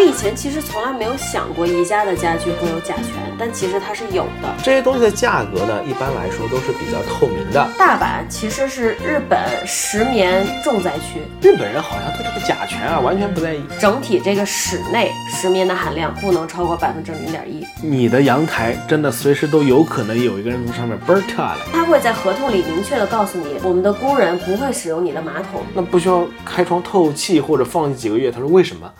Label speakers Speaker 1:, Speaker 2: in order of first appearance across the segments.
Speaker 1: 我以前其实从来没有想过宜家的家具会有甲醛，但其实它是有的。
Speaker 2: 这些东西的价格呢，一般来说都是比较透明的。
Speaker 1: 大阪其实是日本石棉重灾区，
Speaker 2: 日本人好像对这个甲醛啊完全不在意。
Speaker 1: 整体这个室内石棉的含量不能超过百分之零点一。
Speaker 2: 你的阳台真的随时都有可能有一个人从上面嘣儿跳下来，
Speaker 1: 他会在合同里明确的告诉你，我们的工人不会使用你的马桶。
Speaker 2: 那不需要开窗透气或者放几个月。他说为什么？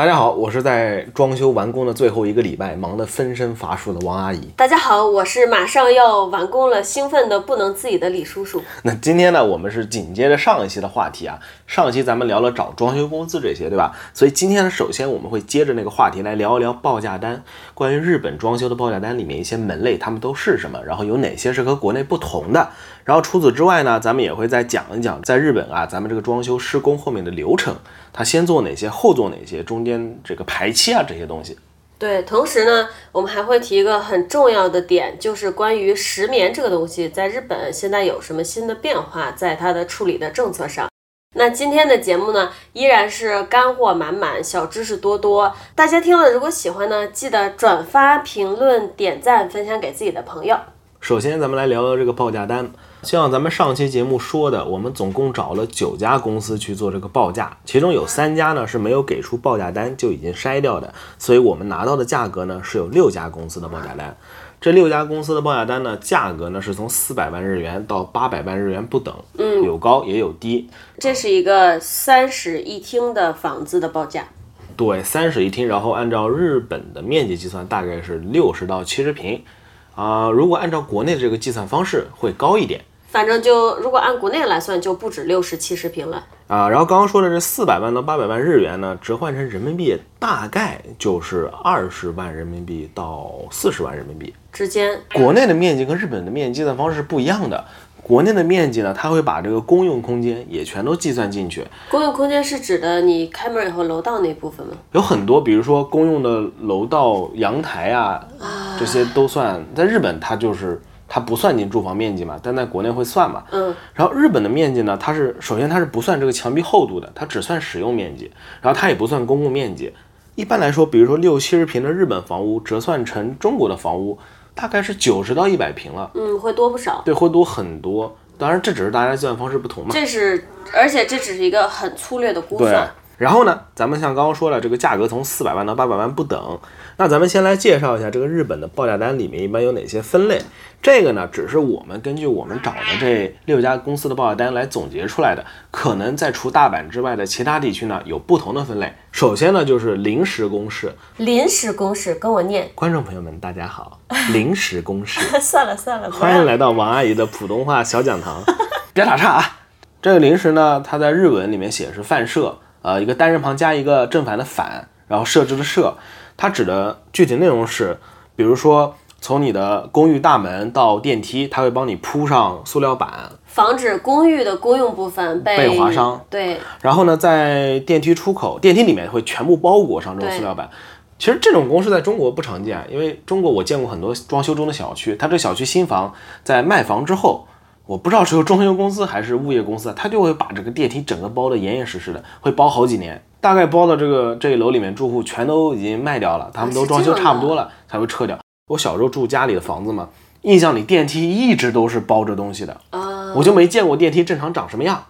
Speaker 2: 大家好，我是在装修完工的最后一个礼拜忙得分身乏术的王阿姨。
Speaker 1: 大家好，我是马上要完工了，兴奋的不能自已的李叔叔。
Speaker 2: 那今天呢，我们是紧接着上一期的话题啊，上一期咱们聊了找装修公司这些，对吧？所以今天呢，首先我们会接着那个话题来聊一聊报价单，关于日本装修的报价单里面一些门类，它们都是什么，然后有哪些是和国内不同的。然后除此之外呢，咱们也会再讲一讲在日本啊，咱们这个装修施工后面的流程，它先做哪些，后做哪些，中间这个排期啊这些东西。
Speaker 1: 对，同时呢，我们还会提一个很重要的点，就是关于石棉这个东西，在日本现在有什么新的变化，在它的处理的政策上。那今天的节目呢，依然是干货满满，小知识多多。大家听了如果喜欢呢，记得转发、评论、点赞、分享给自己的朋友。
Speaker 2: 首先，咱们来聊聊这个报价单。像咱们上期节目说的，我们总共找了九家公司去做这个报价，其中有三家呢是没有给出报价单就已经筛掉的，所以我们拿到的价格呢是有六家公司的报价单。这六家公司的报价单呢，价格呢是从四百万日元到八百万日元不等，
Speaker 1: 嗯，
Speaker 2: 有高也有低。
Speaker 1: 这是一个三室一厅的房子的报价。
Speaker 2: 对，三室一厅，然后按照日本的面积计算，大概是六十到七十平。啊、如果按照国内的这个计算方式，会高一点。
Speaker 1: 反正就如果按国内来算，就不止六十七十平了。
Speaker 2: 啊，然后刚刚说的这四百万到八百万日元呢，折换成人民币大概就是二十万人民币到四十万人民币。
Speaker 1: 之间，
Speaker 2: 国内的面积跟日本的面积计算方式是不一样的。国内的面积呢，它会把这个公用空间也全都计算进去，
Speaker 1: 公用空间是指的你开门以后楼道那部分吗？
Speaker 2: 有很多，比如说公用的楼道、阳台啊，这些都算。在日本，它就是它不算进住房面积嘛，但在国内会算嘛。
Speaker 1: 嗯，
Speaker 2: 然后日本的面积呢，它是首先它是不算这个墙壁厚度的，它只算使用面积，然后它也不算公共面积。一般来说，比如说六七十平的日本房屋折算成中国的房屋，大概是九十到一百平了，
Speaker 1: 嗯，会多不少。
Speaker 2: 对，会多很多。当然，这只是大家计算方式不同嘛。
Speaker 1: 这是，而且这只是一个很粗略的估
Speaker 2: 对
Speaker 1: 算。，
Speaker 2: 然后呢，咱们像刚刚说了，这个价格从四百万到八百万不等。那咱们先来介绍一下这个日本的报价单里面一般有哪些分类。这个呢，只是我们根据我们找的这六家公司的报价单来总结出来的。可能在除大阪之外的其他地区呢，有不同的分类。首先呢，就是临时公示。
Speaker 1: 临时公示，跟我念。
Speaker 2: 观众朋友们，大家好，临时公示。
Speaker 1: 算了算了，
Speaker 2: 欢迎来到王阿姨的普通话小讲堂。别打岔啊！这个临时呢，它在日文里面写是范社，呃，一个单人旁加一个正反的反，然后设置的设，它指的具体内容是，比如说从你的公寓大门到电梯，它会帮你铺上塑料板，
Speaker 1: 防止公寓的公用部分被
Speaker 2: 被划伤。
Speaker 1: 对，
Speaker 2: 然后呢，在电梯出口，电梯里面会全部包裹上这种塑料板。其实这种公式在中国不常见，因为中国我见过很多装修中的小区，它这小区新房在卖房之后，我不知道是由装修公司还是物业公司，它就会把这个电梯整个包的严严实实的，会包好几年，大概包的这个这一楼里面住户全都已经卖掉了，他们都装修差不多了才会撤掉。我小时候住家里的房子嘛，印象里电梯一直都是包着东西的，
Speaker 1: 啊、
Speaker 2: 我就没见过电梯正常长什么样。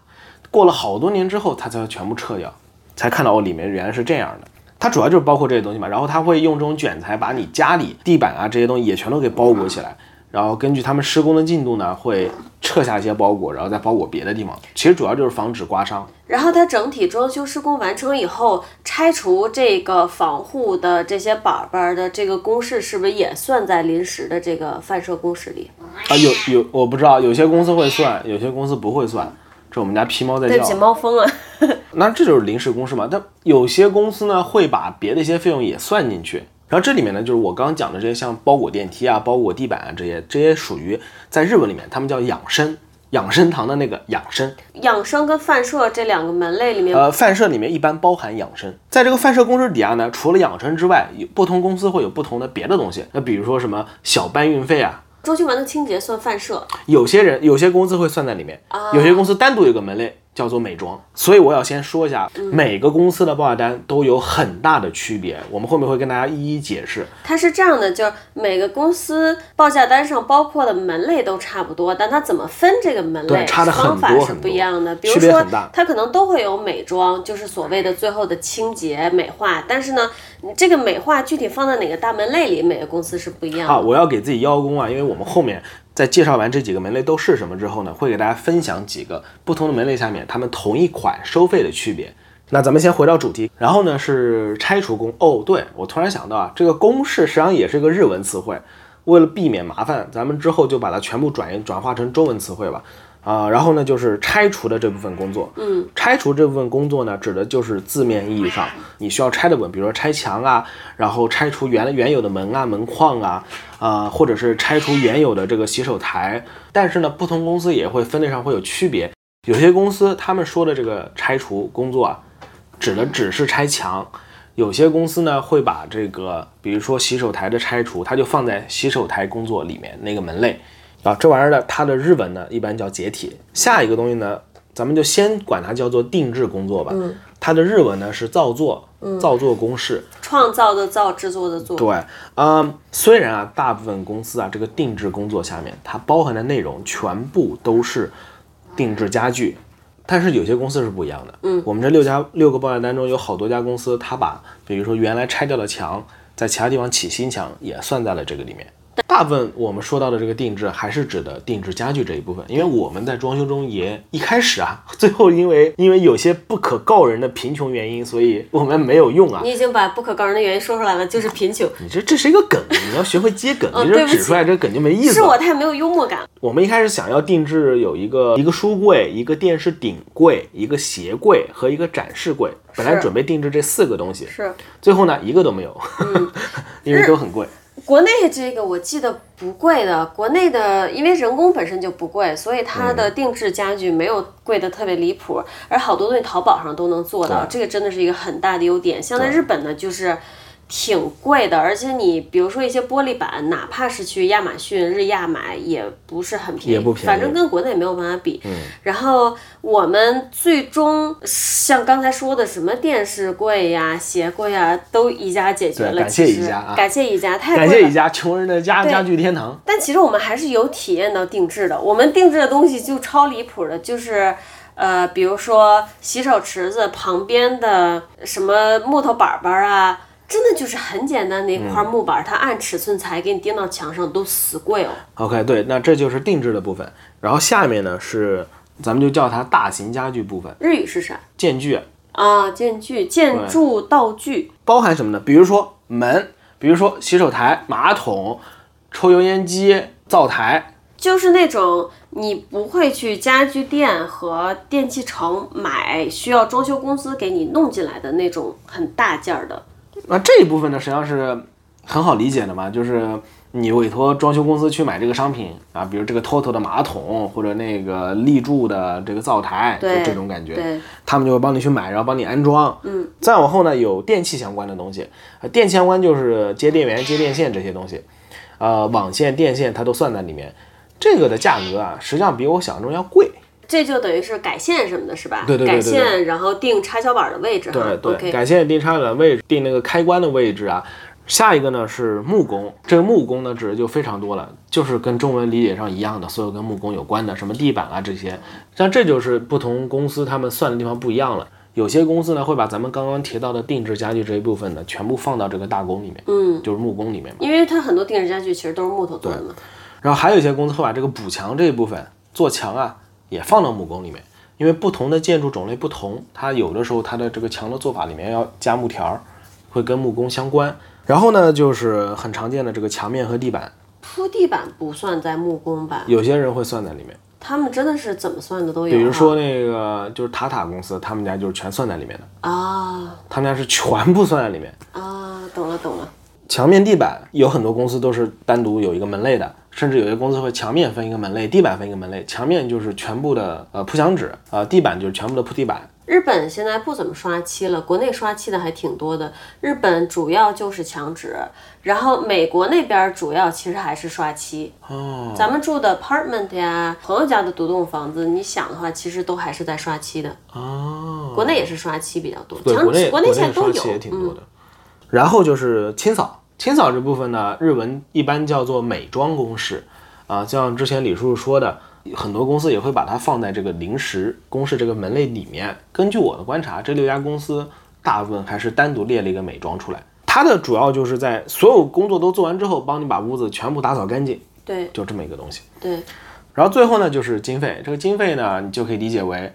Speaker 2: 过了好多年之后，它才会全部撤掉，才看到哦，里面原来是这样的。它主要就是包括这些东西嘛，然后它会用这种卷材把你家里地板啊这些东西也全都给包裹起来，然后根据他们施工的进度呢，会撤下一些包裹，然后再包裹别的地方。其实主要就是防止刮伤。
Speaker 1: 然后它整体装修施工完成以后，拆除这个防护的这些板板的这个公式，是不是也算在临时的这个范设公式里？
Speaker 2: 啊，有有我不知道，有些公司会算，有些公司不会算。这我们家皮猫在叫
Speaker 1: 对不。起，猫疯了。
Speaker 2: 那这就是临时公式嘛？但有些公司呢会把别的一些费用也算进去。然后这里面呢，就是我刚刚讲的这些，像包裹电梯啊、包裹地板啊这些，这些属于在日文里面他们叫养生，养生堂的那个养生。
Speaker 1: 养生跟范社这两个门类里面，
Speaker 2: 呃，范社里面一般包含养生，在这个范社公式底下呢，除了养生之外，有不同公司会有不同的别的东西。那比如说什么小搬运费啊，
Speaker 1: 装修完的清洁算范社。
Speaker 2: 有些人有些公司会算在里面，啊有些公司单独有个门类叫做美妆。所以我要先说一下，
Speaker 1: 嗯
Speaker 2: 每个公司的报价单都有很大的区别，我们后面会跟大家一一解释。
Speaker 1: 它是这样的，就是每个公司报价单上包括的门类都差不多，但它怎么分这个门类
Speaker 2: 对差的很
Speaker 1: 方法是不一样的。比如说它可能都会有美妆，就是所谓的最后的清洁美化，但是呢，你这个美化具体放在哪个大门类里，每个公司是不一样的。
Speaker 2: 啊，我要给自己邀功啊，因为我们后面在介绍完这几个门类都是什么之后呢，会给大家分享几个不同的门类下面他们同一款收费的区别。那咱们先回到主题，然后呢是拆除工。哦，对我突然想到啊，这个公式实际上也是个日文词汇，为了避免麻烦，咱们之后就把它全部转转化成中文词汇吧。啊、然后呢就是拆除的这部分工作，
Speaker 1: 嗯，
Speaker 2: 拆除这部分工作呢，指的就是字面意义上你需要拆的部分，比如说拆墙啊，然后拆除原原有的门啊、门框啊，啊、或者是拆除原有的这个洗手台。但是呢，不同公司也会分类上会有区别，有些公司他们说的这个拆除工作啊，指的只是拆墙。有些公司呢会把这个，比如说洗手台的拆除，它就放在洗手台工作里面那个门类啊。这玩意儿呢，它的日文呢一般叫解体。下一个东西呢，咱们就先管它叫做定制工作吧。
Speaker 1: 嗯
Speaker 2: 它的日文呢是造作，造作公式。
Speaker 1: 创造的造，制作的作。
Speaker 2: 对，嗯，虽然啊，大部分公司啊，这个定制工作下面它包含的内容全部都是定制家具，但是有些公司是不一样的。
Speaker 1: 嗯，
Speaker 2: 我们这六家六个报价单中有好多家公司，它把比如说原来拆掉的墙，在其他地方起新墙也算在了这个里面。大部分我们说到的这个定制，还是指的定制家具这一部分，因为我们在装修中也一开始啊，最后因为因为有些不可告人的贫穷原因，所以我们没有用啊。
Speaker 1: 你已经把不可告人的原因说出来了，就是贫穷。
Speaker 2: 你这这是一个梗，你要学会接梗，你这指出来这个梗就没意思
Speaker 1: 是。我太没有幽默感。
Speaker 2: 我们一开始想要定制有一个一个书柜、一个电视顶柜、一个鞋柜和一个展示柜，本来准备定制这四个东西，
Speaker 1: 是
Speaker 2: 最后呢一个都没有，因为都很贵。
Speaker 1: 国内这个我记得不贵的，国内的因为人工本身就不贵，所以它
Speaker 2: 嗯
Speaker 1: 的定制家具没有贵的特别离谱，而好多东西淘宝上都能做到，这个真的是一个很大的优点。像在日本呢，就是。挺贵的，而且你比如说一些玻璃板，哪怕是去亚马逊、日亚买，也不是很便宜，
Speaker 2: 也不便宜
Speaker 1: 反正跟国内没有办法比。
Speaker 2: 嗯
Speaker 1: 然后我们最终像刚才说的什么电视柜呀、鞋柜呀，都宜家解决了。
Speaker 2: 对感谢宜家啊
Speaker 1: 感谢宜家，太
Speaker 2: 感谢宜家穷人的家家具天堂。
Speaker 1: 但其实我们还是有体验到定制的。我们定制的东西就超离谱的，就是呃，比如说洗手池子旁边的什么木头板板啊，真的就是很简单的一块木板，它按尺寸裁给你钉到墙上，都死贵哦。
Speaker 2: OK，对，那这就是定制的部分。然后下面呢是咱们就叫它大型家具部分，
Speaker 1: 日语是啥？
Speaker 2: 建具
Speaker 1: 啊，建具、建筑道具。
Speaker 2: 包含什么呢？比如说门，比如说洗手台、马桶、抽油烟机、灶台。
Speaker 1: 就是那种你不会去家具店和电器城买，需要装修公司给你弄进来的那种很大件儿的。
Speaker 2: 那这一部分呢，实际上是很好理解的嘛，就是你委托装修公司去买这个商品啊，比如这个 TOTO 的马桶或者那个立柱的这个灶台，就这种感觉，他们就会帮你去买，然后帮你安装。
Speaker 1: 嗯，
Speaker 2: 再往后呢，有电器相关的东西，呃电器相关就是接电源、接电线这些东西，呃，网线、电线它都算在里面。这个的价格啊，实际上比我想象中要贵。
Speaker 1: 这就等于是改线什么的，是吧？
Speaker 2: 对对对对
Speaker 1: 改线，然后定插销板的位置。
Speaker 2: 对对改线定插的位置，定那个开关的位置啊。下一个呢是木工，这个木工呢指的就非常多了，就是跟中文理解上一样的，所有跟木工有关的，什么地板啊这些。像这就是不同公司他们算的地方不一样了。有些公司呢会把咱们刚刚提到的定制家具这一部分呢全部放到这个大工里面，
Speaker 1: 嗯，
Speaker 2: 就是木工里面嘛。
Speaker 1: 因为它很多定制家具其实都是木头做的嘛。
Speaker 2: 然后还有一些公司会把这个补墙这一部分做墙啊也放到木工里面，因为不同的建筑种类不同，它有的时候它的这个墙的做法里面要加木条儿，会跟木工相关。然后呢，就是很常见的这个墙面和地板，
Speaker 1: 铺地板不算在木工吧？
Speaker 2: 有些人会算在里面。
Speaker 1: 他们真的是怎么算的都有哈。
Speaker 2: 比如说那个就是塔塔公司，他们家就是全算在里面的，
Speaker 1: 啊
Speaker 2: 他们家是全部算在里面。
Speaker 1: 啊，懂了懂了。
Speaker 2: 墙面、地板有很多公司都是单独有一个门类的，甚至有些公司会墙面分一个门类，地板分一个门类。墙面就是全部的呃铺墙纸，呃地板就是全部的铺地板。
Speaker 1: 日本现在不怎么刷漆了，国内刷漆的还挺多的。日本主要就是墙纸，然后美国那边主要其实还是刷漆。
Speaker 2: 哦，
Speaker 1: 咱们住的 apartment 呀，朋友家的独栋房子，你想的话，其实都还是在刷漆的。
Speaker 2: 哦，
Speaker 1: 国内也是刷漆比较多，墙
Speaker 2: 国内
Speaker 1: 纸国内现在都有
Speaker 2: 也。挺多
Speaker 1: 嗯，
Speaker 2: 的。然后就是清扫，清扫这部分呢，日文一般叫做美妆公式啊，像之前李叔叔说的，很多公司也会把它放在这个临时公式这个门类里面。根据我的观察，这六家公司大部分还是单独列了一个美妆出来，它的主要就是在所有工作都做完之后，帮你把屋子全部打扫干净，
Speaker 1: 对
Speaker 2: 就这么一个东西。
Speaker 1: 对，
Speaker 2: 然后最后呢就是经费，这个经费呢你就可以理解为，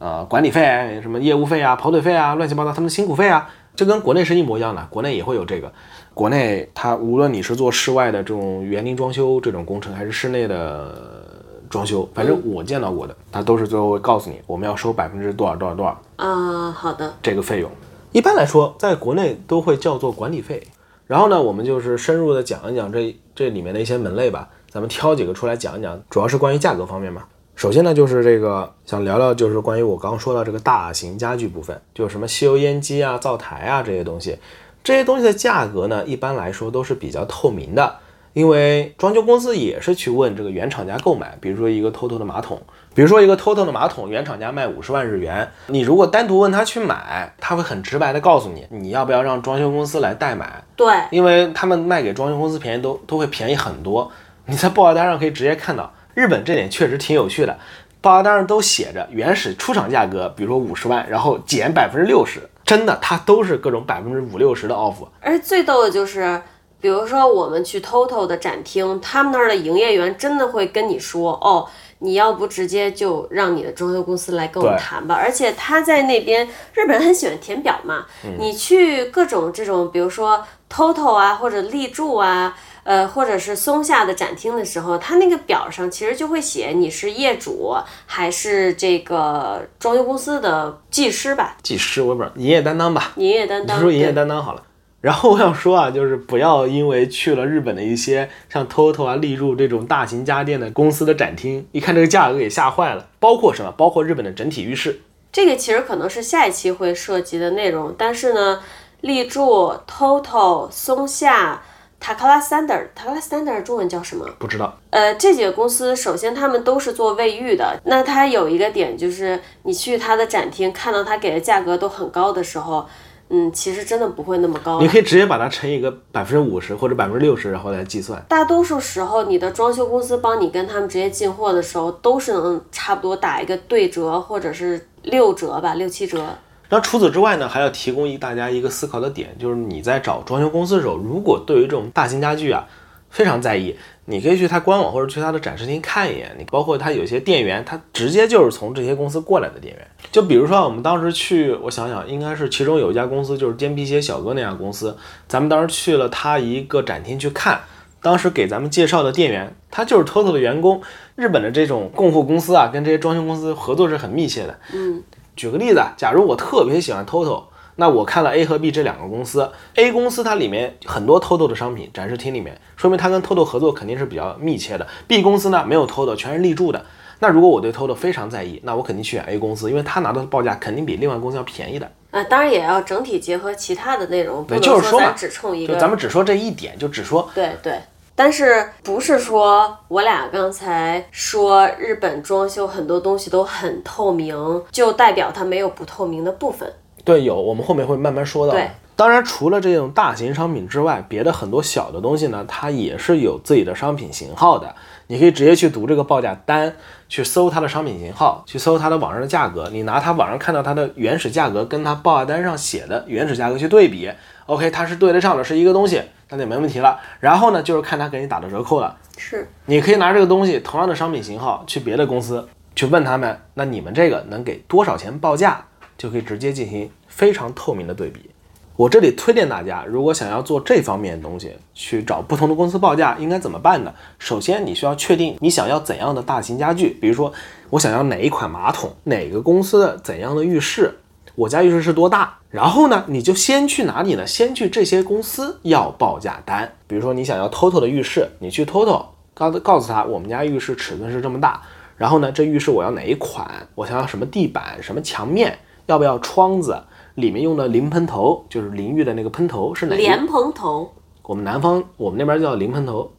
Speaker 2: 呃，管理费、什么业务费啊、跑腿费啊、乱七八糟他们的辛苦费啊，这跟国内是一模一样的，国内也会有这个。国内它无论你是做室外的这种园林装修这种工程，还是室内的装修，反正我见到过的，它都是最后会告诉你我们要收百分之多少多少多少
Speaker 1: 啊、好的，
Speaker 2: 这个费用。一般来说，在国内都会叫做管理费。然后呢，我们就是深入的讲一讲这这里面的一些门类吧，咱们挑几个出来讲一讲，主要是关于价格方面嘛。首先呢，就是这个想聊聊，就是关于我刚刚说到这个大型家具部分，就是什么吸油烟机啊、灶台啊这些东西，这些东西的价格呢，一般来说都是比较透明的，因为装修公司也是去问这个原厂家购买，比如说一个 TOTO 的马桶，比如说一个 TOTO 的马桶，原厂家卖五十万日元，你如果单独问他去买，他会很直白的告诉你，你要不要让装修公司来代买，
Speaker 1: 对，
Speaker 2: 因为他们卖给装修公司便宜都都会便宜很多。你在报价单上可以直接看到，日本这点确实挺有趣的，报价单上都写着原始出厂价格，比如说五十万，然后减百分之六十，真的它都是各种百分之五六十的 off。
Speaker 1: 而且最逗的就是，比如说我们去 TOTO 的展厅，他们那儿的营业员真的会跟你说，哦，你要不直接就让你的装修公司来跟我们谈吧。而且他在那边，日本人很喜欢填表嘛，你去各种这种，比如说 TOTO 啊，或者立柱啊。呃，或者是松下的展厅的时候，它那个表上其实就会写你是业主还是这个装修公司的技师吧，
Speaker 2: 技师我也不知道，营业担当吧，
Speaker 1: 营业担当。
Speaker 2: 你说营业担当好了。然后我想说啊，就是不要因为去了日本的一些像 TOTO 啊、立柱这种大型家电的公司的展厅，一看这个价格给吓坏了。包括什么？包括日本的整体浴室，
Speaker 1: 这个其实可能是下一期会涉及的内容，但是呢，立柱、TOTO、松下、塔克拉 Standard，塔克拉 Standard 中文叫什么？
Speaker 2: 不知道。
Speaker 1: 呃，这几个公司首先他们都是做卫浴的，那它有一个点就是，你去它的展厅看到它给的价格都很高的时候，嗯，其实真的不会那么高
Speaker 2: 你。可以直接把它乘以个百分之五十或者百分之六十，然后来计算。
Speaker 1: 大多数时候，你的装修公司帮你跟他们直接进货的时候，都是能差不多打一个对折，或者是六折吧，六七折。
Speaker 2: 那除此之外呢，还要提供一大家一个思考的点，就是你在找装修公司的时候，如果对于这种大型家具啊非常在意，你可以去它官网或者去它的展示厅看一眼。你包括它有些店员，他直接就是从这些公司过来的店员。就比如说我们当时去，我想想，应该是其中有一家公司就是尖皮鞋小哥那家公司，咱们当时去了他一个展厅去看。当时给咱们介绍的店员，他就是 TOTO 的员工。日本的这种供货公司啊，跟这些装修公司合作是很密切的。
Speaker 1: 嗯，
Speaker 2: 举个例子啊，假如我特别喜欢 TOTO，那我看了 A 和 B 这两个公司，A 公司它里面很多 TOTO 的商品展示厅里面，说明它跟 TOTO 合作肯定是比较密切的。B 公司呢没有 TOTO，全是立柱的。那如果我对 TOTO 非常在意，那我肯定去选 A 公司，因为他拿到的报价肯定比另外公司要便宜的。
Speaker 1: 啊，当然也要整体结合其他的内容，不
Speaker 2: 对
Speaker 1: 能
Speaker 2: 就是说嘛
Speaker 1: 咱只冲一
Speaker 2: 就
Speaker 1: 个。
Speaker 2: 咱们只说这一点，就只说
Speaker 1: 对对，但是不是说我俩刚才说日本装修很多东西都很透明，就代表它没有不透明的部分？
Speaker 2: 对，有，我们后面会慢慢说到的
Speaker 1: 对。
Speaker 2: 当然，除了这种大型商品之外，别的很多小的东西呢，它也是有自己的商品型号的。你可以直接去读这个报价单，去搜它的商品型号，去搜它的网上的价格。你拿它网上看到它的原始价格跟它报价单上写的原始价格去对比，OK，它是对得上的，是一个东西，那就没问题了。然后呢，就是看他给你打的折扣了。
Speaker 1: 是，
Speaker 2: 你可以拿这个东西，同样的商品型号，去别的公司去问他们，那你们这个能给多少钱报价，就可以直接进行非常透明的对比。我这里推荐大家，如果想要做这方面的东西，去找不同的公司报价，应该怎么办呢？首先，你需要确定你想要怎样的大型家具，比如说我想要哪一款马桶，哪个公司的怎样的浴室，我家浴室是多大。然后呢，你就先去哪里呢？先去这些公司要报价单。比如说你想要 TOTO 的浴室，你去 TOTO 告告诉他我们家浴室尺寸是这么大，然后呢，这浴室我要哪一款，我想要什么地板、什么墙面。要不要窗子，里面用的淋喷头，就是淋浴的那个喷头是哪个？
Speaker 1: 莲蓬头
Speaker 2: 我们南方我们那边叫淋喷头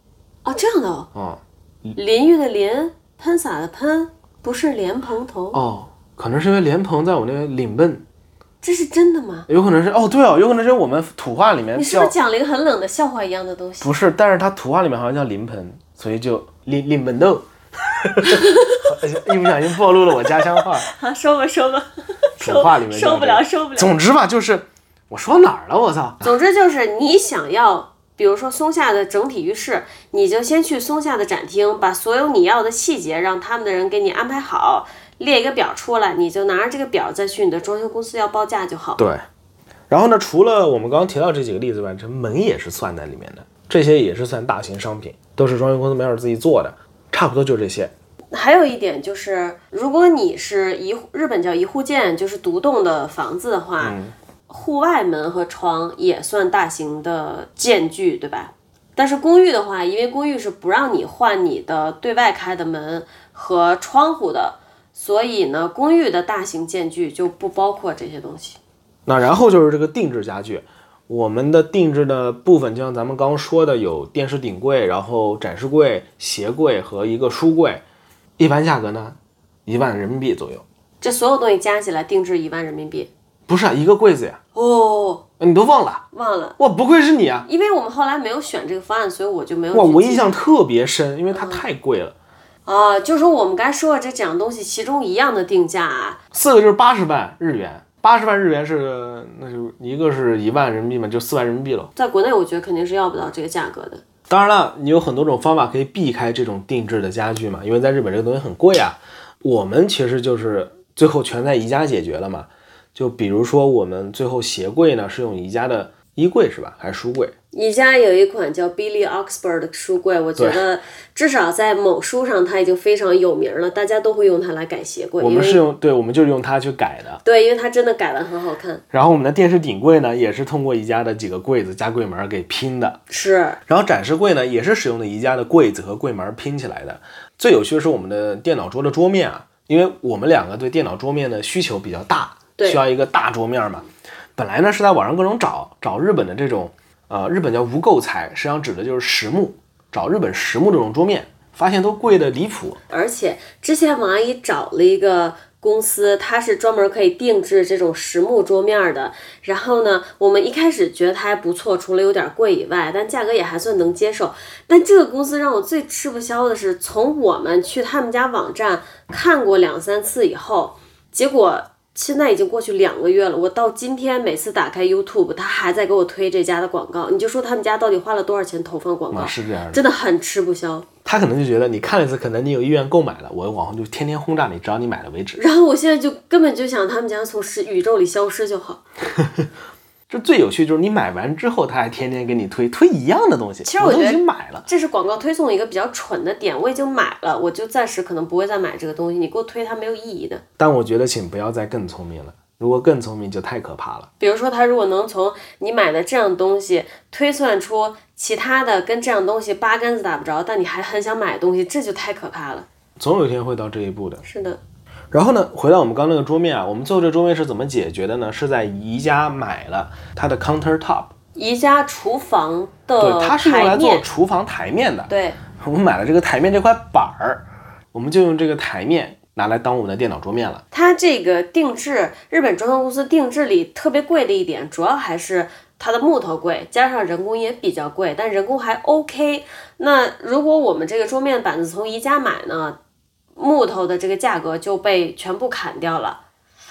Speaker 1: 哦，这样的哦，
Speaker 2: 哦
Speaker 1: 淋浴的淋，喷洒的喷，不是莲蓬头，
Speaker 2: 哦，可能是因为莲蓬在我那边领笨，
Speaker 1: 这是真的吗？
Speaker 2: 有可能是哦对哦，有可能是我们土话里面
Speaker 1: 你是不是讲了一个很冷的笑话一样的东西？
Speaker 2: 不是，但是它土话里面好像叫临盆，所以就临临盆豆。一不小心暴露了我家乡话，
Speaker 1: 好，说吧说吧，
Speaker 2: 土话里面叫
Speaker 1: 受不了受不了。
Speaker 2: 总之吧，就是我说哪儿了？我操！
Speaker 1: 总之就是你想要，比如说松下的整体浴室，你就先去松下的展厅，把所有你要的细节让他们的人给你安排好，列一个表出来，你就拿着这个表再去你的装修公司要报价就好。
Speaker 2: 对，然后呢，除了我们刚刚提到这几个例子外，这门也是算在里面的，这些也是算大型商品，都是装修公司没有自己做的，差不多就这些。
Speaker 1: 还有一点就是，如果你是一户日本叫一户建，就是独栋的房子的话，户外门和窗也算大型的建具，对吧？但是公寓的话，因为公寓是不让你换你的对外开的门和窗户的，所以呢，公寓的大型建具就不包括这些东西。
Speaker 2: 那然后就是这个定制家具，我们的定制的部分，就像咱们刚刚说的，有电视顶柜，然后展示柜、鞋柜和一个书柜，一般价格呢，一万人民币左右。
Speaker 1: 这所有东西加起来定制一万人民币。
Speaker 2: 不是啊，一个柜子呀，
Speaker 1: 哦，
Speaker 2: 你都忘了？
Speaker 1: 忘了，
Speaker 2: 哇，不愧是你啊！
Speaker 1: 因为我们后来没有选这个方案，所以我就没有。
Speaker 2: 哇，我印象特别深，因为它太贵了，
Speaker 1: 啊，就说我们刚才说的这几样东西，其中一样的定价啊，
Speaker 2: 四个就是八十万日元，八十万日元是那就一个是一万人民币嘛，就四万人民币了。
Speaker 1: 在国内我觉得肯定是要不到这个价格的。
Speaker 2: 当然了，你有很多种方法可以避开这种定制的家具嘛，因为在日本这个东西很贵啊。我们其实就是最后全在宜家解决了嘛。就比如说我们最后鞋柜呢是用宜家的衣柜是吧，还是书柜？
Speaker 1: 宜家有一款叫 Billy Oxford 的书柜，我觉得至少在某书上它已经非常有名了，大家都会用它来改鞋柜。
Speaker 2: 我们是用对，我们就是用它去改的。
Speaker 1: 对，因为它真的改的很好看。
Speaker 2: 然后我们的电视顶柜呢，也是通过宜家的几个柜子加柜门给拼的。
Speaker 1: 是，
Speaker 2: 然后展示柜呢，也是使用的宜家的柜子和柜门拼起来的。最有趣的是我们的电脑桌的桌面啊，因为我们两个对电脑桌面的需求比较大，
Speaker 1: 对
Speaker 2: 需要一个大桌面嘛。本来呢是在网上各种找找日本的这种，呃，日本叫无垢材，实际上指的就是实木，找日本实木这种桌面，发现都贵的离谱。
Speaker 1: 而且之前王阿姨找了一个公司，它是专门可以定制这种实木桌面的。然后呢，我们一开始觉得它还不错，除了有点贵以外，但价格也还算能接受。但这个公司让我最吃不消的是，从我们去他们家网站看过两三次以后，结果。现在已经过去两个月了，我到今天每次打开 YouTube，他还在给我推这家的广告，你就说他们家到底花了多少钱投放广告
Speaker 2: 啊，？是这样的。
Speaker 1: 真的很吃不消。
Speaker 2: 他可能就觉得你看了一次，可能你有意愿购买了，我往后就天天轰炸你，直到你买了为止。
Speaker 1: 然后我现在就根本就想他们家从是宇宙里消失就好。
Speaker 2: 这最有趣就是你买完之后，他还天天给你推推一样的东西。
Speaker 1: 其实我觉得
Speaker 2: 经买了，
Speaker 1: 这是广告推送一个比较蠢的点，我已经买了，我就暂时可能不会再买这个东西。你给我推它没有意义的。
Speaker 2: 但我觉得请不要再更聪明了，如果更聪明就太可怕了。
Speaker 1: 比如说，他如果能从你买的这样东西推算出其他的跟这样东西八竿子打不着，但你还很想买的东西，这就太可怕了。
Speaker 2: 总有一天会到这一步的。
Speaker 1: 是的，
Speaker 2: 然后呢，回到我们刚那个桌面啊，我们最后这桌面是怎么解决的呢？是在宜家买了它的 counter top，
Speaker 1: 宜家厨房的对，
Speaker 2: 它是用来做，厨房台面的。
Speaker 1: 对，
Speaker 2: 我们买了这个台面这块板儿，我们就用这个台面拿来当我们的电脑桌面了。
Speaker 1: 它这个定制，日本装修公司定制里特别贵的一点，主要还是它的木头贵，加上人工也比较贵，但人工还 OK。那如果我们这个桌面板子从宜家买呢，木头的这个价格就被全部砍掉了，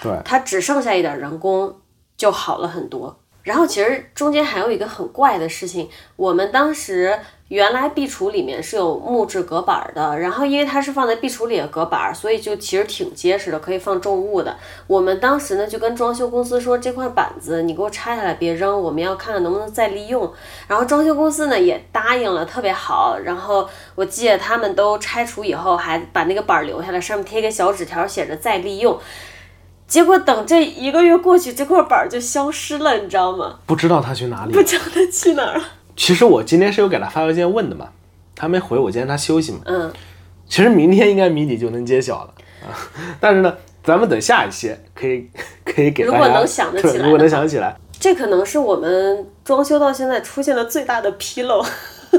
Speaker 2: 对，
Speaker 1: 它只剩下一点人工，就好了很多。然后其实中间还有一个很怪的事情，我们当时原来壁橱里面是有木质隔板的，然后因为它是放在壁橱里的隔板，所以就其实挺结实的，可以放重物的。我们当时呢就跟装修公司说，这块板子你给我拆下来别扔，我们要看看能不能再利用。然后装修公司呢也答应了，特别好。然后我记得他们都拆除以后，还把那个板留下来，上面贴个小纸条，写着再利用。结果等这一个月过去，这块板儿就消失了，你知道吗？
Speaker 2: 不知道他去哪里
Speaker 1: 不。知道他去哪儿了。
Speaker 2: 其实我今天是有给他发邮件问的嘛，他没回我，今天他休息嘛。
Speaker 1: 嗯，
Speaker 2: 其实明天应该谜底就能揭晓了啊。但是呢，咱咱们等下一期可以 可以给大家，
Speaker 1: 如果能想得起来
Speaker 2: 如果能
Speaker 1: 话
Speaker 2: 想起来，
Speaker 1: 这可能是我们装修到现在出现的最大的纰漏，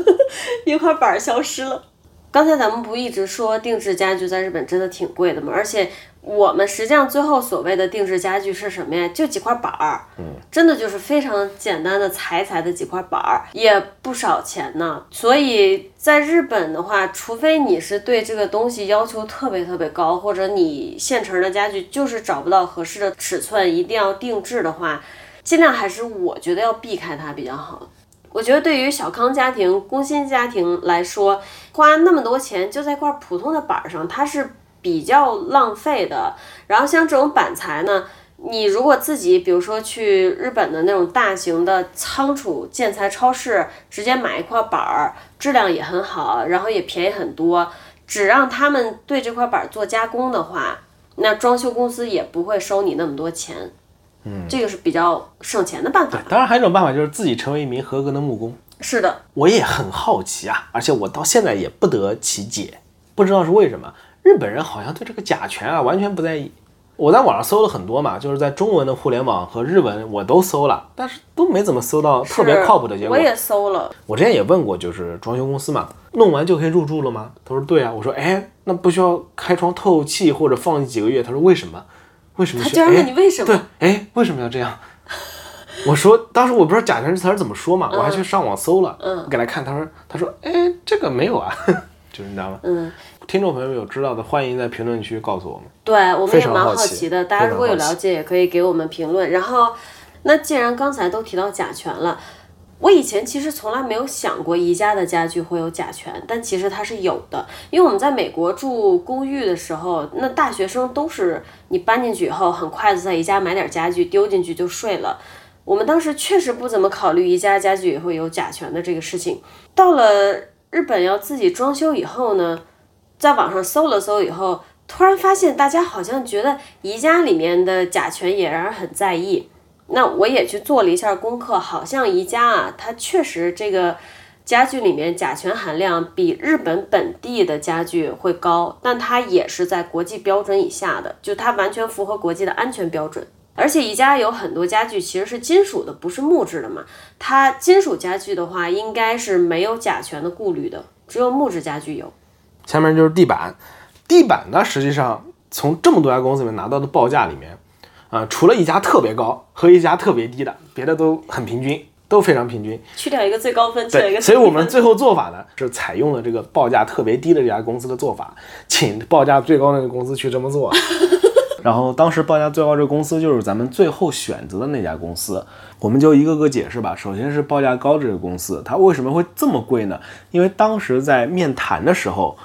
Speaker 1: 一块板儿消失了。刚才咱们不一直说定制家具在日本真的挺贵的吗？而且我们实际上最后所谓的定制家具是什么呀？就几块板儿，嗯，真的就是非常简单的裁裁的几块板儿，也不少钱呢。所以在日本的话，除非你是对这个东西要求特别特别高，或者你现成的家具就是找不到合适的尺寸，一定要定制的话，尽量还是我觉得要避开它比较好。我觉得对于小康家庭、工薪家庭来说，花那么多钱就在一块普通的板儿上，它是比较浪费的。然后像这种板材呢，你如果自己比如说去日本的那种大型的仓储建材超市，直接买一块板儿，质量也很好，然后也便宜很多，只让他们对这块板儿做加工的话，那装修公司也不会收你那么多钱。嗯，这个是比较省钱的办法。
Speaker 2: 当然还有一种办法就是自己成为一名合格的木工。
Speaker 1: 是的，
Speaker 2: 我也很好奇啊，而且我到现在也不得其解，不知道是为什么日本人好像对这个甲醛啊完全不在意。我在网上搜了很多嘛，就是在中文的互联网和日文我都搜了，但是都没怎么搜到特别靠谱的结果。
Speaker 1: 我也搜了，
Speaker 2: 我之前也问过，就是装修公司嘛，弄完就可以入住了吗？他说对啊。我说哎，那不需要开窗透气或者放几个月？他说为什么？为什么？
Speaker 1: 他居然问你为什么？
Speaker 2: 对，哎，为什么要这样？我说当时我不知道甲醛这词儿怎么说嘛，我还去上网搜了，
Speaker 1: 嗯
Speaker 2: 我给他看，他说他说哎，这个没有啊，就是你知道吗？
Speaker 1: 嗯，
Speaker 2: 听众朋友们有知道的，欢迎在评论区告诉我们。
Speaker 1: 对我们也蛮
Speaker 2: 好奇
Speaker 1: 奇的，大家如果有了解，也可以给我们评论。然后，那既然刚才都提到甲醛了，我以前其实从来没有想过宜家的家具会有甲醛，但其实它是有的。因为我们在美国住公寓的时候，那大学生都是你搬进去以后，很快的在宜家买点家具丢进去就睡了。我们当时确实不怎么考虑宜家家具也会有甲醛的这个事情。到了日本要自己装修以后呢，在网上搜了搜以后，突然发现大家好像觉得宜家里面的甲醛也让人很在意。那我也去做了一下功课，好像宜家啊，它确实这个家具里面甲醛含量比日本本地的家具会高，但它也是在国际标准以下的，就它完全符合国际的安全标准。而且宜家有很多家具其实是金属的，不是木质的嘛。它金属家具的话，应该是没有甲醛的顾虑的，只有木质家具有。
Speaker 2: 下面就是地板，地板呢，实际上从这么多家公司里面拿到的报价里面，啊、除了一家特别高和一家特别低的，别的都很平均，都非常平均。
Speaker 1: 去掉一个最高分，去掉一，个
Speaker 2: 所以
Speaker 1: 最低分
Speaker 2: 我们最后做法呢，是采用了这个报价特别低的这家公司的做法，请报价最高的那个公司去这么做。然后当时报价最高这个公司就是咱们最后选择的那家公司，我们就一个个解释吧。首先是报价高这个公司，它为什么会这么贵呢？因为当时在面谈的时候，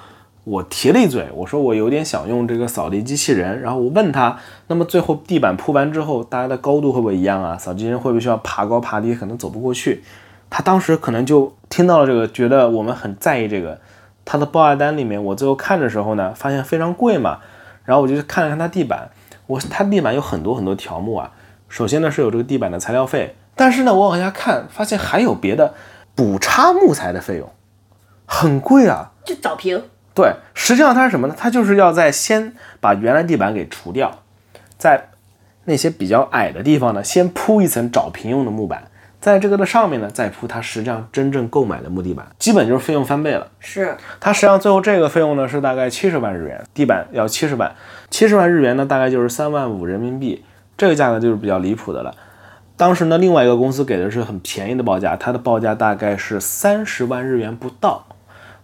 Speaker 2: 我提了一嘴，我说我有点想用这个扫地机器人，然后我问他，那么最后地板铺完之后，大家的高度会不会一样啊？扫地机器人会不会需要爬高爬低，可能走不过去？他当时可能就听到了这个，觉得我们很在意这个。他的报价单里面，我最后看的时候呢，发现非常贵嘛，然后我就去看了看他地板，我他地板有很多很多条目啊。首先呢是有这个地板的材料费，但是呢我往下看，发现还有别的补差木材的费用，很贵啊。
Speaker 1: 就找平。
Speaker 2: 对，实际上它是什么呢？它就是要在先把原来地板给除掉，在那些比较矮的地方呢，先铺一层找平用的木板，在这个的上面呢，再铺它实际上真正购买的木地板，基本就是费用翻倍了。
Speaker 1: 是
Speaker 2: 它实际上最后这个费用呢是大概七十万日元，地板要七十万，七十万日元呢大概就是三万五人民币，这个价格就是比较离谱的了。当时呢，另外一个公司给的是很便宜的报价，它的报价大概是三十万日元不到。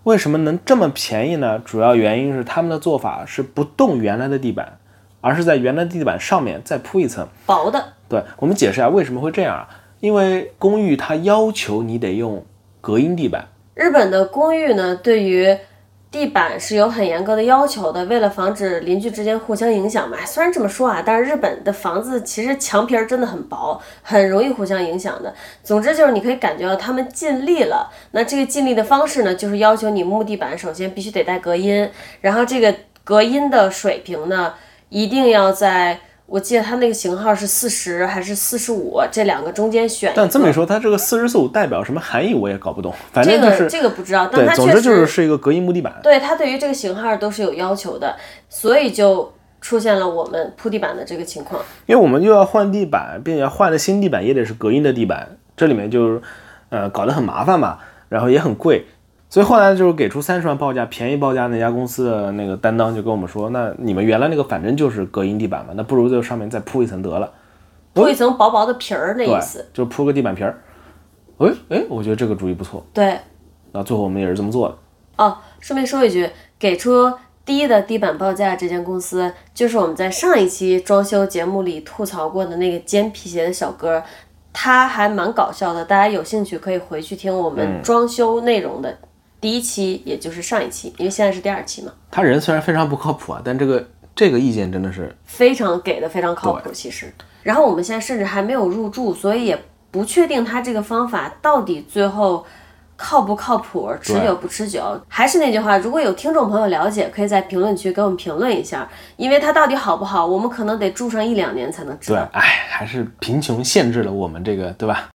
Speaker 2: 为什么能这么便宜呢？主要原因是他们的做法是不动原来的地板，而是在原来的地板上面再铺一层。
Speaker 1: 薄的，
Speaker 2: 对我们解释一下为什么会这样啊？因为公寓它要求你得用隔音地板，
Speaker 1: 日本的公寓呢，对于地板是有很严格的要求的，为了防止邻居之间互相影响嘛。虽然这么说啊，但是日本的房子其实墙皮儿真的很薄，很容易互相影响的。总之就是你可以感觉到他们尽力了。那这个尽力的方式呢，就是要求你木地板首先必须得带隔音，然后这个隔音的水平呢，一定要在。我记得它那个型号是四十还是四十五，这两个中间选。
Speaker 2: 但这么一说，它这个四十四五代表什么含义我也搞不懂，反正
Speaker 1: 这个
Speaker 2: 就是、
Speaker 1: 这个不知道，但
Speaker 2: 对，总之就是是一个隔音木地板。
Speaker 1: 对它对于这个型号都是有要求的，所以就出现了我们铺地板的这个情况。
Speaker 2: 因为我们又要换地板，并且换的新地板也得是隔音的地板，这里面就是呃搞得很麻烦嘛，然后也很贵。所以后来就是给出三十万报价，便宜报价那家公司的那个担当就跟我们说，那你们原来那个反正就是隔音地板嘛，那不如就上面再铺一层得了，
Speaker 1: 铺一层薄薄的皮儿，那意思。，
Speaker 2: 就铺个地板皮儿。哎哎，我觉得这个主意不错，
Speaker 1: 对，
Speaker 2: 那最后我们也是这么做的。
Speaker 1: 哦，顺便说一句，给出低的地板报价这间公司，就是我们在上一期装修节目里吐槽过的那个尖皮鞋的小哥，他还蛮搞笑的。大家有兴趣可以回去听我们装修内容的第一期，也就是上一期，因为现在是第二期嘛，
Speaker 2: 他人虽然非常不靠谱啊，但这个这个意见真的是
Speaker 1: 非常给的非常靠谱，其实。然后我们现在甚至还没有入住，所以也不确定他这个方法到底最后靠不靠谱，持久不持久。还是那句话，如果有听众朋友了解，可以在评论区给我们评论一下，因为它到底好不好，我们可能得住上一两年才能知道
Speaker 2: 对，
Speaker 1: 道。
Speaker 2: 哎，还是贫穷限制了我们这个，对吧？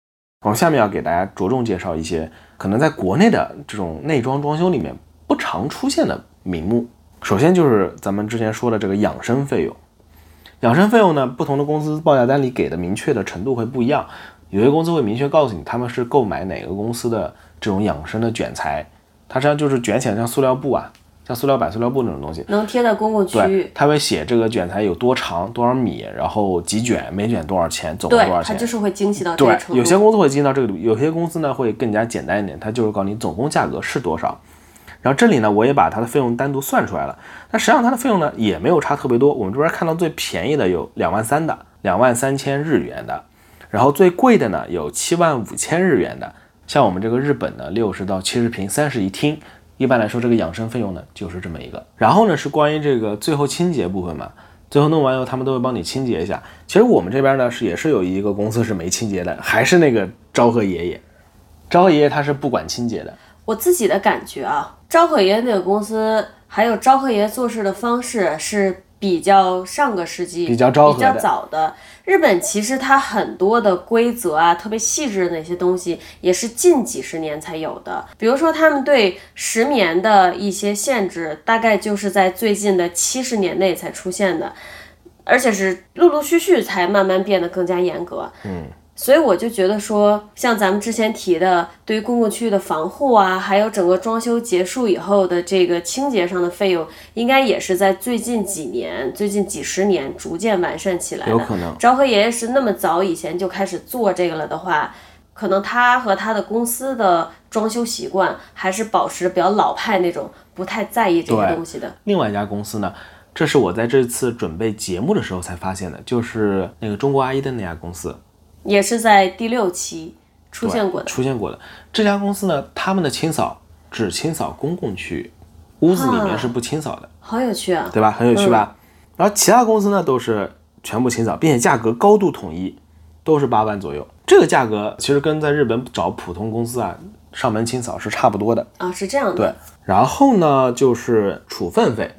Speaker 2: 我们下面要给大家着重介绍一些可能在国内的这种内装装修里面不常出现的名目。首先就是咱们之前说的这个养生费用。养生费用呢，不同的公司报价单里给的明确的程度会不一样。有些公司会明确告诉你他们是购买哪个公司的这种养生的卷材，它实际上就是卷起来像塑料布啊，像塑料板、塑料布那种东西。
Speaker 1: 能贴在公共区域，，
Speaker 2: 它会写这个卷材有多长、多少米，然后几卷，每卷多少钱，总共多少，钱。
Speaker 1: 它就是会精细到这个
Speaker 2: 对，
Speaker 1: 程度。
Speaker 2: 有些公司会精到这个度，有些公司呢会更加简单一点，它就是告诉你总共价格是多少。然后这里呢，我也把它的费用单独算出来了。那实际上它的费用呢也没有差特别多。我们这边看到最便宜的有两万三的，两万三千日元的，然后最贵的呢有七万五千日元的。像我们这个日本呢，六十到七十平，三室一厅，一般来说这个养生费用呢就是这么一个。然后呢是关于这个最后清洁部分嘛，最后弄完以后他们都会帮你清洁一下。其实我们这边呢是也是有一个公司是没清洁的，还是那个昭和爷爷。昭和爷爷他是不管清洁的，
Speaker 1: 我自己的感觉啊，昭和爷爷那个公司，还有昭和爷爷做事的方式是比较上个世纪、
Speaker 2: 比较昭和
Speaker 1: 比较早的。日本其实它很多的规则啊，特别细致的那些东西，也是近几十年才有的。比如说，他们对石棉的一些限制，大概就是在最近的七十年内才出现的，而且是陆陆续续才慢慢变得更加严格。
Speaker 2: 嗯。
Speaker 1: 所以我就觉得说，像咱们之前提的，对于公共区域的防护啊，还有整个装修结束以后的这个清洁上的费用，应该也是在最近几年、最近几十年逐渐完善起来的。
Speaker 2: 有可能
Speaker 1: 昭和爷爷是那么早以前就开始做这个了的话，可能他和他的公司的装修习惯还是保持比较老派那种，不太在意这些东西的。
Speaker 2: 另外一家公司呢，这是我在这次准备节目的时候才发现的，就是那个中国阿姨的那家公司
Speaker 1: 也是在第六期出现过的。
Speaker 2: 出现过的这家公司呢，他们的清扫只清扫公共区域，屋子里面是不清扫的，
Speaker 1: 好有趣啊！
Speaker 2: 对吧？很有趣吧？然后其他公司呢都是全部清扫，并且价格高度统一，都是八万左右。这个价格其实跟在日本找普通公司啊上门清扫是差不多的。
Speaker 1: 啊，是这样的。
Speaker 2: 对，然后呢就是处分费，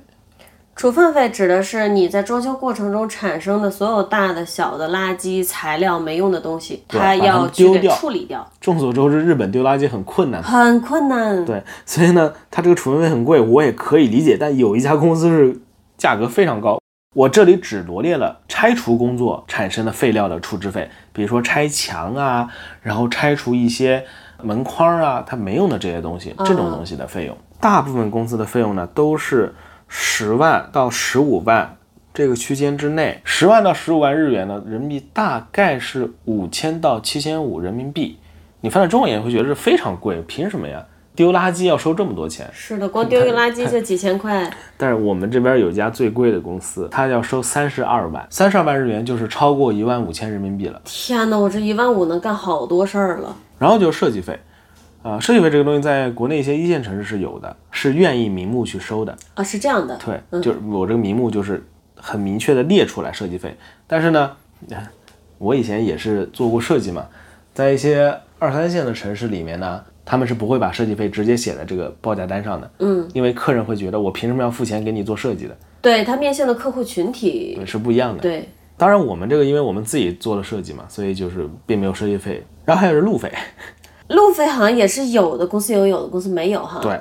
Speaker 1: 处分费指的是你在装修过程中产生的所有大的、小的垃圾、材料、没用的东西，它要去给
Speaker 2: 们丢掉
Speaker 1: 处理掉，
Speaker 2: 众所周知，日本丢垃圾很困难。
Speaker 1: 很困难。
Speaker 2: 对，所以呢，它这个处分费很贵，我也可以理解。但有一家公司是价格非常高，我这里只罗列了拆除工作产生的废料的处置费，比如说拆墙啊，然后拆除一些门框啊，它没用的这些东西，这种东西的费用。大部分公司的费用呢都是十万到十五万这个区间之内，十万到十五万日元呢，人民币大概是五千到七千五人民币。你放在中国也会觉得是非常贵，凭什么呀？丢垃圾要收这么多钱？
Speaker 1: 是的，光丢一个垃圾就几千块。
Speaker 2: 但是我们这边有一家最贵的公司，它要收三十二万，三十二万日元就是超过一万五千人民币了。
Speaker 1: 天哪，我这一万五能干好多事儿了。
Speaker 2: 然后就是设计费，啊、设计费这个东西在国内一些一线城市是有的，是愿意明目去收的。
Speaker 1: 啊，是这样的。
Speaker 2: 对，就是我这个名目就是很明确的列出来设计费。但是呢，我以前也是做过设计嘛，在一些二三线的城市里面呢，他们是不会把设计费直接写在这个报价单上的，
Speaker 1: 嗯，
Speaker 2: 因为客人会觉得我凭什么要付钱给你做设计的，
Speaker 1: 对他面向的客户群体，
Speaker 2: 对，是不一样的。
Speaker 1: 对，
Speaker 2: 当然我们这个因为我们自己做了设计嘛，所以就是并没有设计费。然后还有是路费，
Speaker 1: 路费好像也是有的公司有，有的公司没有哈。
Speaker 2: 对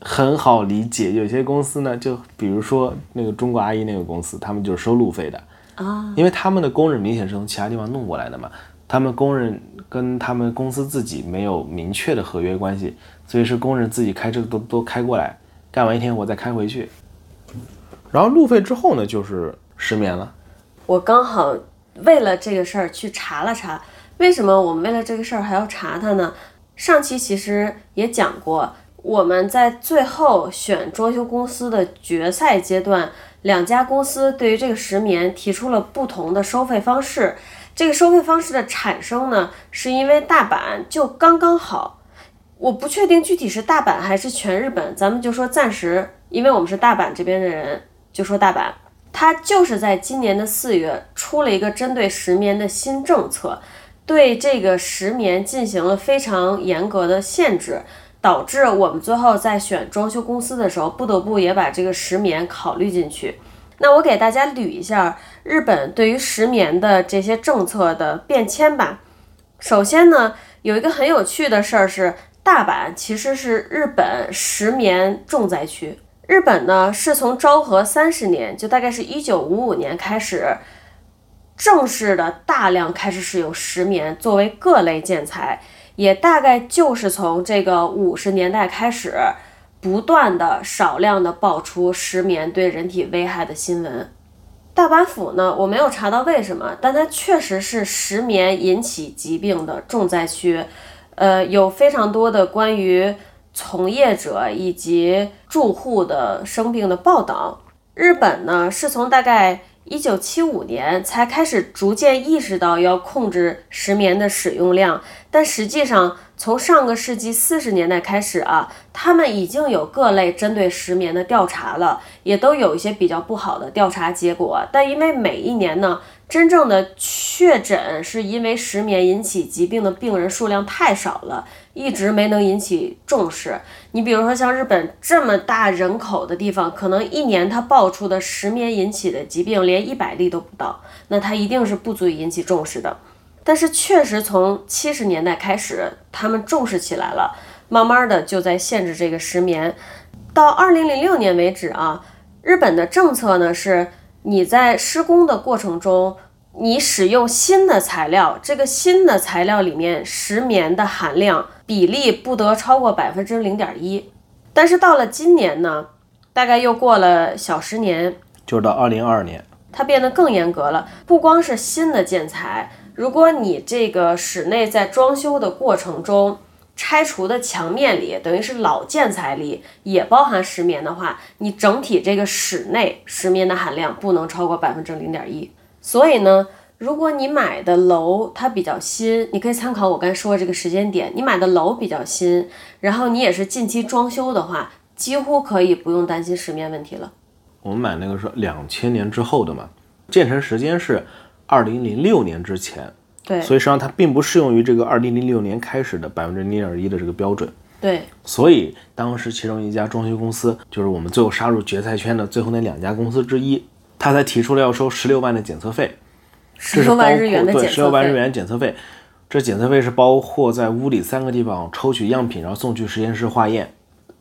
Speaker 2: 很好理解。有些公司呢，就比如说那个中国阿姨那个公司，他们就是收路费的
Speaker 1: 啊，
Speaker 2: 因为他们的工人明显是从其他地方弄过来的嘛，他们工人跟他们公司自己没有明确的合约关系，所以是工人自己开车都都开过来，干完一天我再开回去。然后路费之后呢，就是失眠了。
Speaker 1: 我刚好为了这个事儿去查了查，为什么我们为了这个事儿还要查它呢？上期其实也讲过，我们在最后选装修公司的决赛阶段，两家公司对于这个石棉提出了不同的收费方式。这个收费方式的产生呢，是因为大阪就刚刚好，我不确定具体是大阪还是全日本，咱们就说暂时，因为我们是大阪这边的人，就说大阪，它就是在今年的四月出了一个针对石棉的新政策。对这个石棉进行了非常严格的限制，导致我们最后在选装修公司的时候，不得不也把这个石棉考虑进去。那我给大家捋一下日本对于石棉的这些政策的变迁吧。首先呢，有一个很有趣的事儿是，大阪其实是日本石棉重灾区。日本呢是从昭和三十年，就大概是一九五五年开始。正式的大量开始使用石棉作为各类建材，也大概就是从这个五十年代开始，不断的少量的爆出石棉对人体危害的新闻。大阪府呢，我没有查到为什么，但它确实是石棉引起疾病的重灾区，呃，有非常多的关于从业者以及住户的生病的报道。日本呢，是从大概。一九七五年才开始逐渐意识到要控制石棉的使用量，但实际上从上个世纪四十年代开始啊，他们已经有各类针对石棉的调查了，也都有一些比较不好的调查结果。但因为每一年呢，真正的确诊是因为石棉引起疾病的病人数量太少了。一直没能引起重视。你比如说，像日本这么大人口的地方，可能一年它爆出的石棉引起的疾病连一百例都不到，那它一定是不足以引起重视的。但是确实从七十年代开始，他们重视起来了，慢慢的就在限制这个石棉。到二零零六年为止啊，日本的政策呢是你在施工的过程中。你使用新的材料，这个新的材料里面石棉的含量比例不得超过百分之零点一。但是到了今年呢，大概又过了小十年，
Speaker 2: 就是到二零二二年，
Speaker 1: 它变得更严格了。不光是新的建材，如果你这个室内在装修的过程中拆除的墙面里，等于是老建材里也包含石棉的话，你整体这个室内石棉的含量不能超过百分之零点一。所以呢，如果你买的楼它比较新，你可以参考我刚才说的这个时间点。你买的楼比较新，然后你也是近期装修的话，几乎可以不用担心石棉问题了。
Speaker 2: 我们买那个是两千年之后的嘛，建成时间是二零零六年之前，
Speaker 1: 对，
Speaker 2: 所以实际上它并不适用于这个二零零六年开始的百分之零点一的这个标准。
Speaker 1: 对，
Speaker 2: 所以当时其中一家装修公司，就是我们最后杀入决赛圈的最后那两家公司之一。他才提出了要收十六万的检测费，
Speaker 1: 十六万日元的
Speaker 2: 对十六万日元检测费，这检测费是包括在屋里三个地方抽取样品，然后送去实验室化验。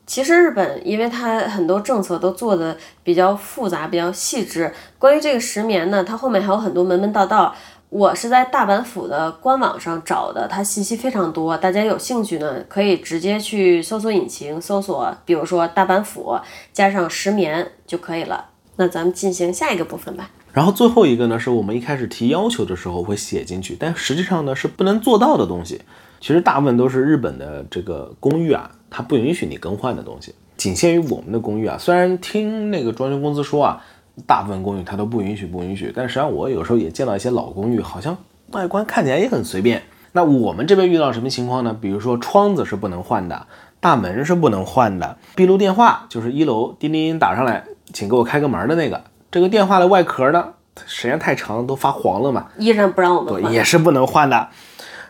Speaker 1: 其实日本，因为它很多政策都做的比较复杂、比较细致。关于这个石棉呢，它后面还有很多门门道道。我是在大阪府的官网上找的，它信息非常多。大家有兴趣呢，可以直接去搜索引擎搜索，比如说大阪府加上石棉就可以了。那咱们进行下一个部分吧。
Speaker 2: 然后最后一个呢，是我们一开始提要求的时候会写进去，但实际上呢是不能做到的东西。其实大部分都是日本的这个公寓啊，它不允许你更换的东西，仅限于我们的公寓啊。虽然听那个装修公司说啊，大部分公寓它都不允许，不允许。但实际上我有时候也见到一些老公寓，好像外观看起来也很随便。那我们这边遇到什么情况呢？比如说窗子是不能换的，大门是不能换的，闭路电话就是一楼叮铃铃打上来。请给我开个门的那个，这个电话的外壳呢，时间太长都发黄了嘛，
Speaker 1: 依然不让我们
Speaker 2: 换，也是不能换的。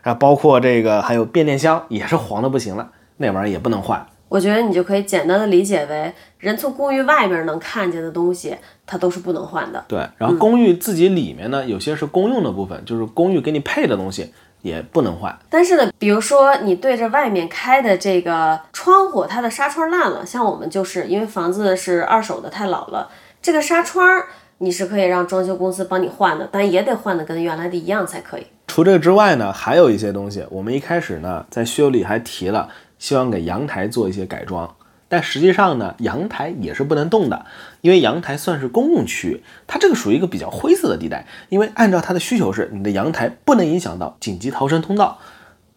Speaker 2: 啊，包括这个还有变电箱也是黄的不行了，那玩意儿也不能换。
Speaker 1: 我觉得你就可以简单的理解为，人从公寓外边能看见的东西，它都是不能换的。
Speaker 2: 对，然后公寓自己里面呢，有些是公用的部分，就是公寓给你配的东西，也不能换。
Speaker 1: 但是呢，比如说你对着外面开的这个窗户，它的纱窗烂了，像我们就是因为房子是二手的，太老了，这个纱窗你是可以让装修公司帮你换的，但也得换的跟原来的一样才可以。
Speaker 2: 除这个之外呢，还有一些东西，我们一开始呢在需求里还提了，希望给阳台做一些改装。但实际上呢，阳台也是不能动的，因为阳台算是公共区域，它这个属于一个比较灰色的地带。因为按照它的需求是，你的阳台不能影响到紧急逃生通道。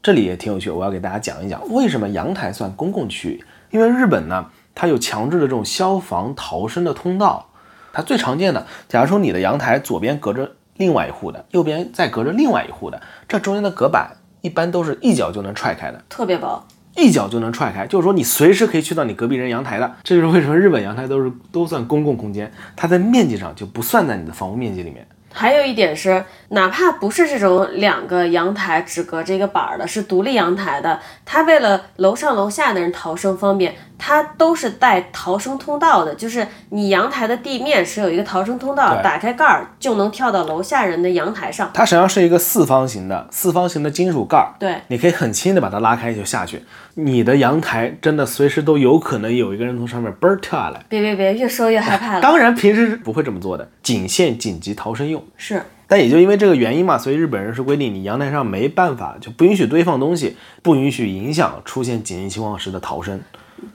Speaker 2: 这里也挺有趣，我要给大家讲一讲为什么阳台算公共区域。因为日本呢，它有强制的这种消防逃生的通道。它最常见的，假如说你的阳台左边隔着另外一户的，右边再隔着另外一户的，这中间的隔板一般都是一脚就能踹开的，
Speaker 1: 特别薄。
Speaker 2: 一脚就能踹开，就是说你随时可以去到你隔壁人阳台的。这就是为什么日本阳台都是都算公共空间，它在面积上就不算在你的房屋面积里面。
Speaker 1: 还有一点是，哪怕不是这种两个阳台只隔着一个板儿的，是独立阳台的，它为了楼上楼下的人逃生方便，它都是带逃生通道的。就是你阳台的地面是有一个逃生通道，打开盖儿就能跳到楼下人的阳台上。
Speaker 2: 它实际上是一个四方形的四方形的金属盖儿，
Speaker 1: 对，
Speaker 2: 你可以很轻的把它拉开就下去。你的阳台真的随时都有可能有一个人从上面嘣儿跳下来。
Speaker 1: 别别别，越说越害怕了。
Speaker 2: 当然平时是不会这么做的，仅限紧急逃生用。
Speaker 1: 是。
Speaker 2: 但也就因为这个原因嘛，所以日本人是规定你阳台上没办法，就不允许堆放东西，不允许影响出现紧急情况时的逃生。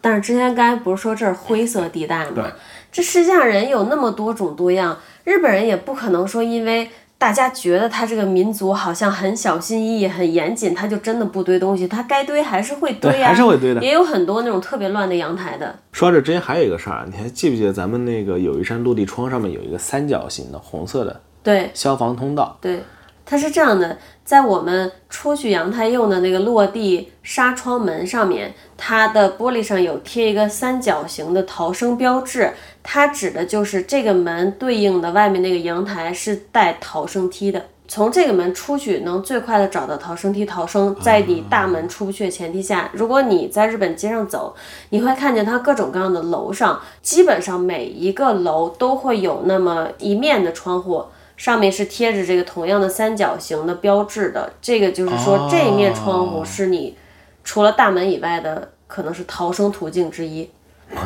Speaker 1: 但是之前刚才不是说这是灰色地带吗？
Speaker 2: 对，
Speaker 1: 这世界上人有那么多种多样，日本人也不可能说因为大家觉得他这个民族好像很小心翼翼、很严谨，他就真的不堆东西，他该堆还是会堆
Speaker 2: 呀，还是会堆的。
Speaker 1: 也有很多那种特别乱的阳台的。
Speaker 2: 说到这之前还有一个事儿，你还记不记得咱们那个有一扇落地窗上面有一个三角形的红色的？
Speaker 1: 对，
Speaker 2: 消防通道。
Speaker 1: 对，它是这样的，在我们出去阳台用的那个落地纱窗门上面，它的玻璃上有贴一个三角形的逃生标志，它指的就是这个门对应的外面那个阳台是带逃生梯的，从这个门出去能最快的找到逃生梯逃生。在你大门出不去的前提下，如果你在日本街上走，你会看见它各种各样的楼上，基本上每一个楼都会有那么一面的窗户。上面是贴着这个同样的三角形的标志的，这个就是说这一面窗户是你除了大门以外的，可能是逃生途径之一。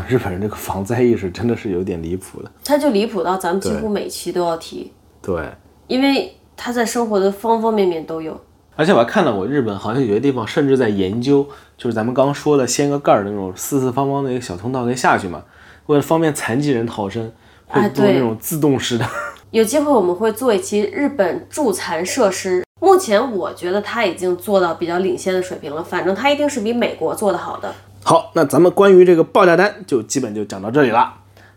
Speaker 2: 日本人这个防灾意识真的是有点离谱的，
Speaker 1: 他就离谱到咱们几乎每期都要提。
Speaker 2: 对，
Speaker 1: 因为他在生活的方方面面都有。
Speaker 2: 而且我还看到过日本好像有些地方甚至在研究，就是咱们刚说的掀个盖儿的那种四四方方的一个小通道可以下去嘛，为了方便残疾人逃生，会做那种自动式的。
Speaker 1: 有机会我们会做一期日本助残设施。目前我觉得它已经做到比较领先的水平了，反正它一定是比美国做的好的。
Speaker 2: 好，那咱们关于这个报价单就基本就讲到这里了。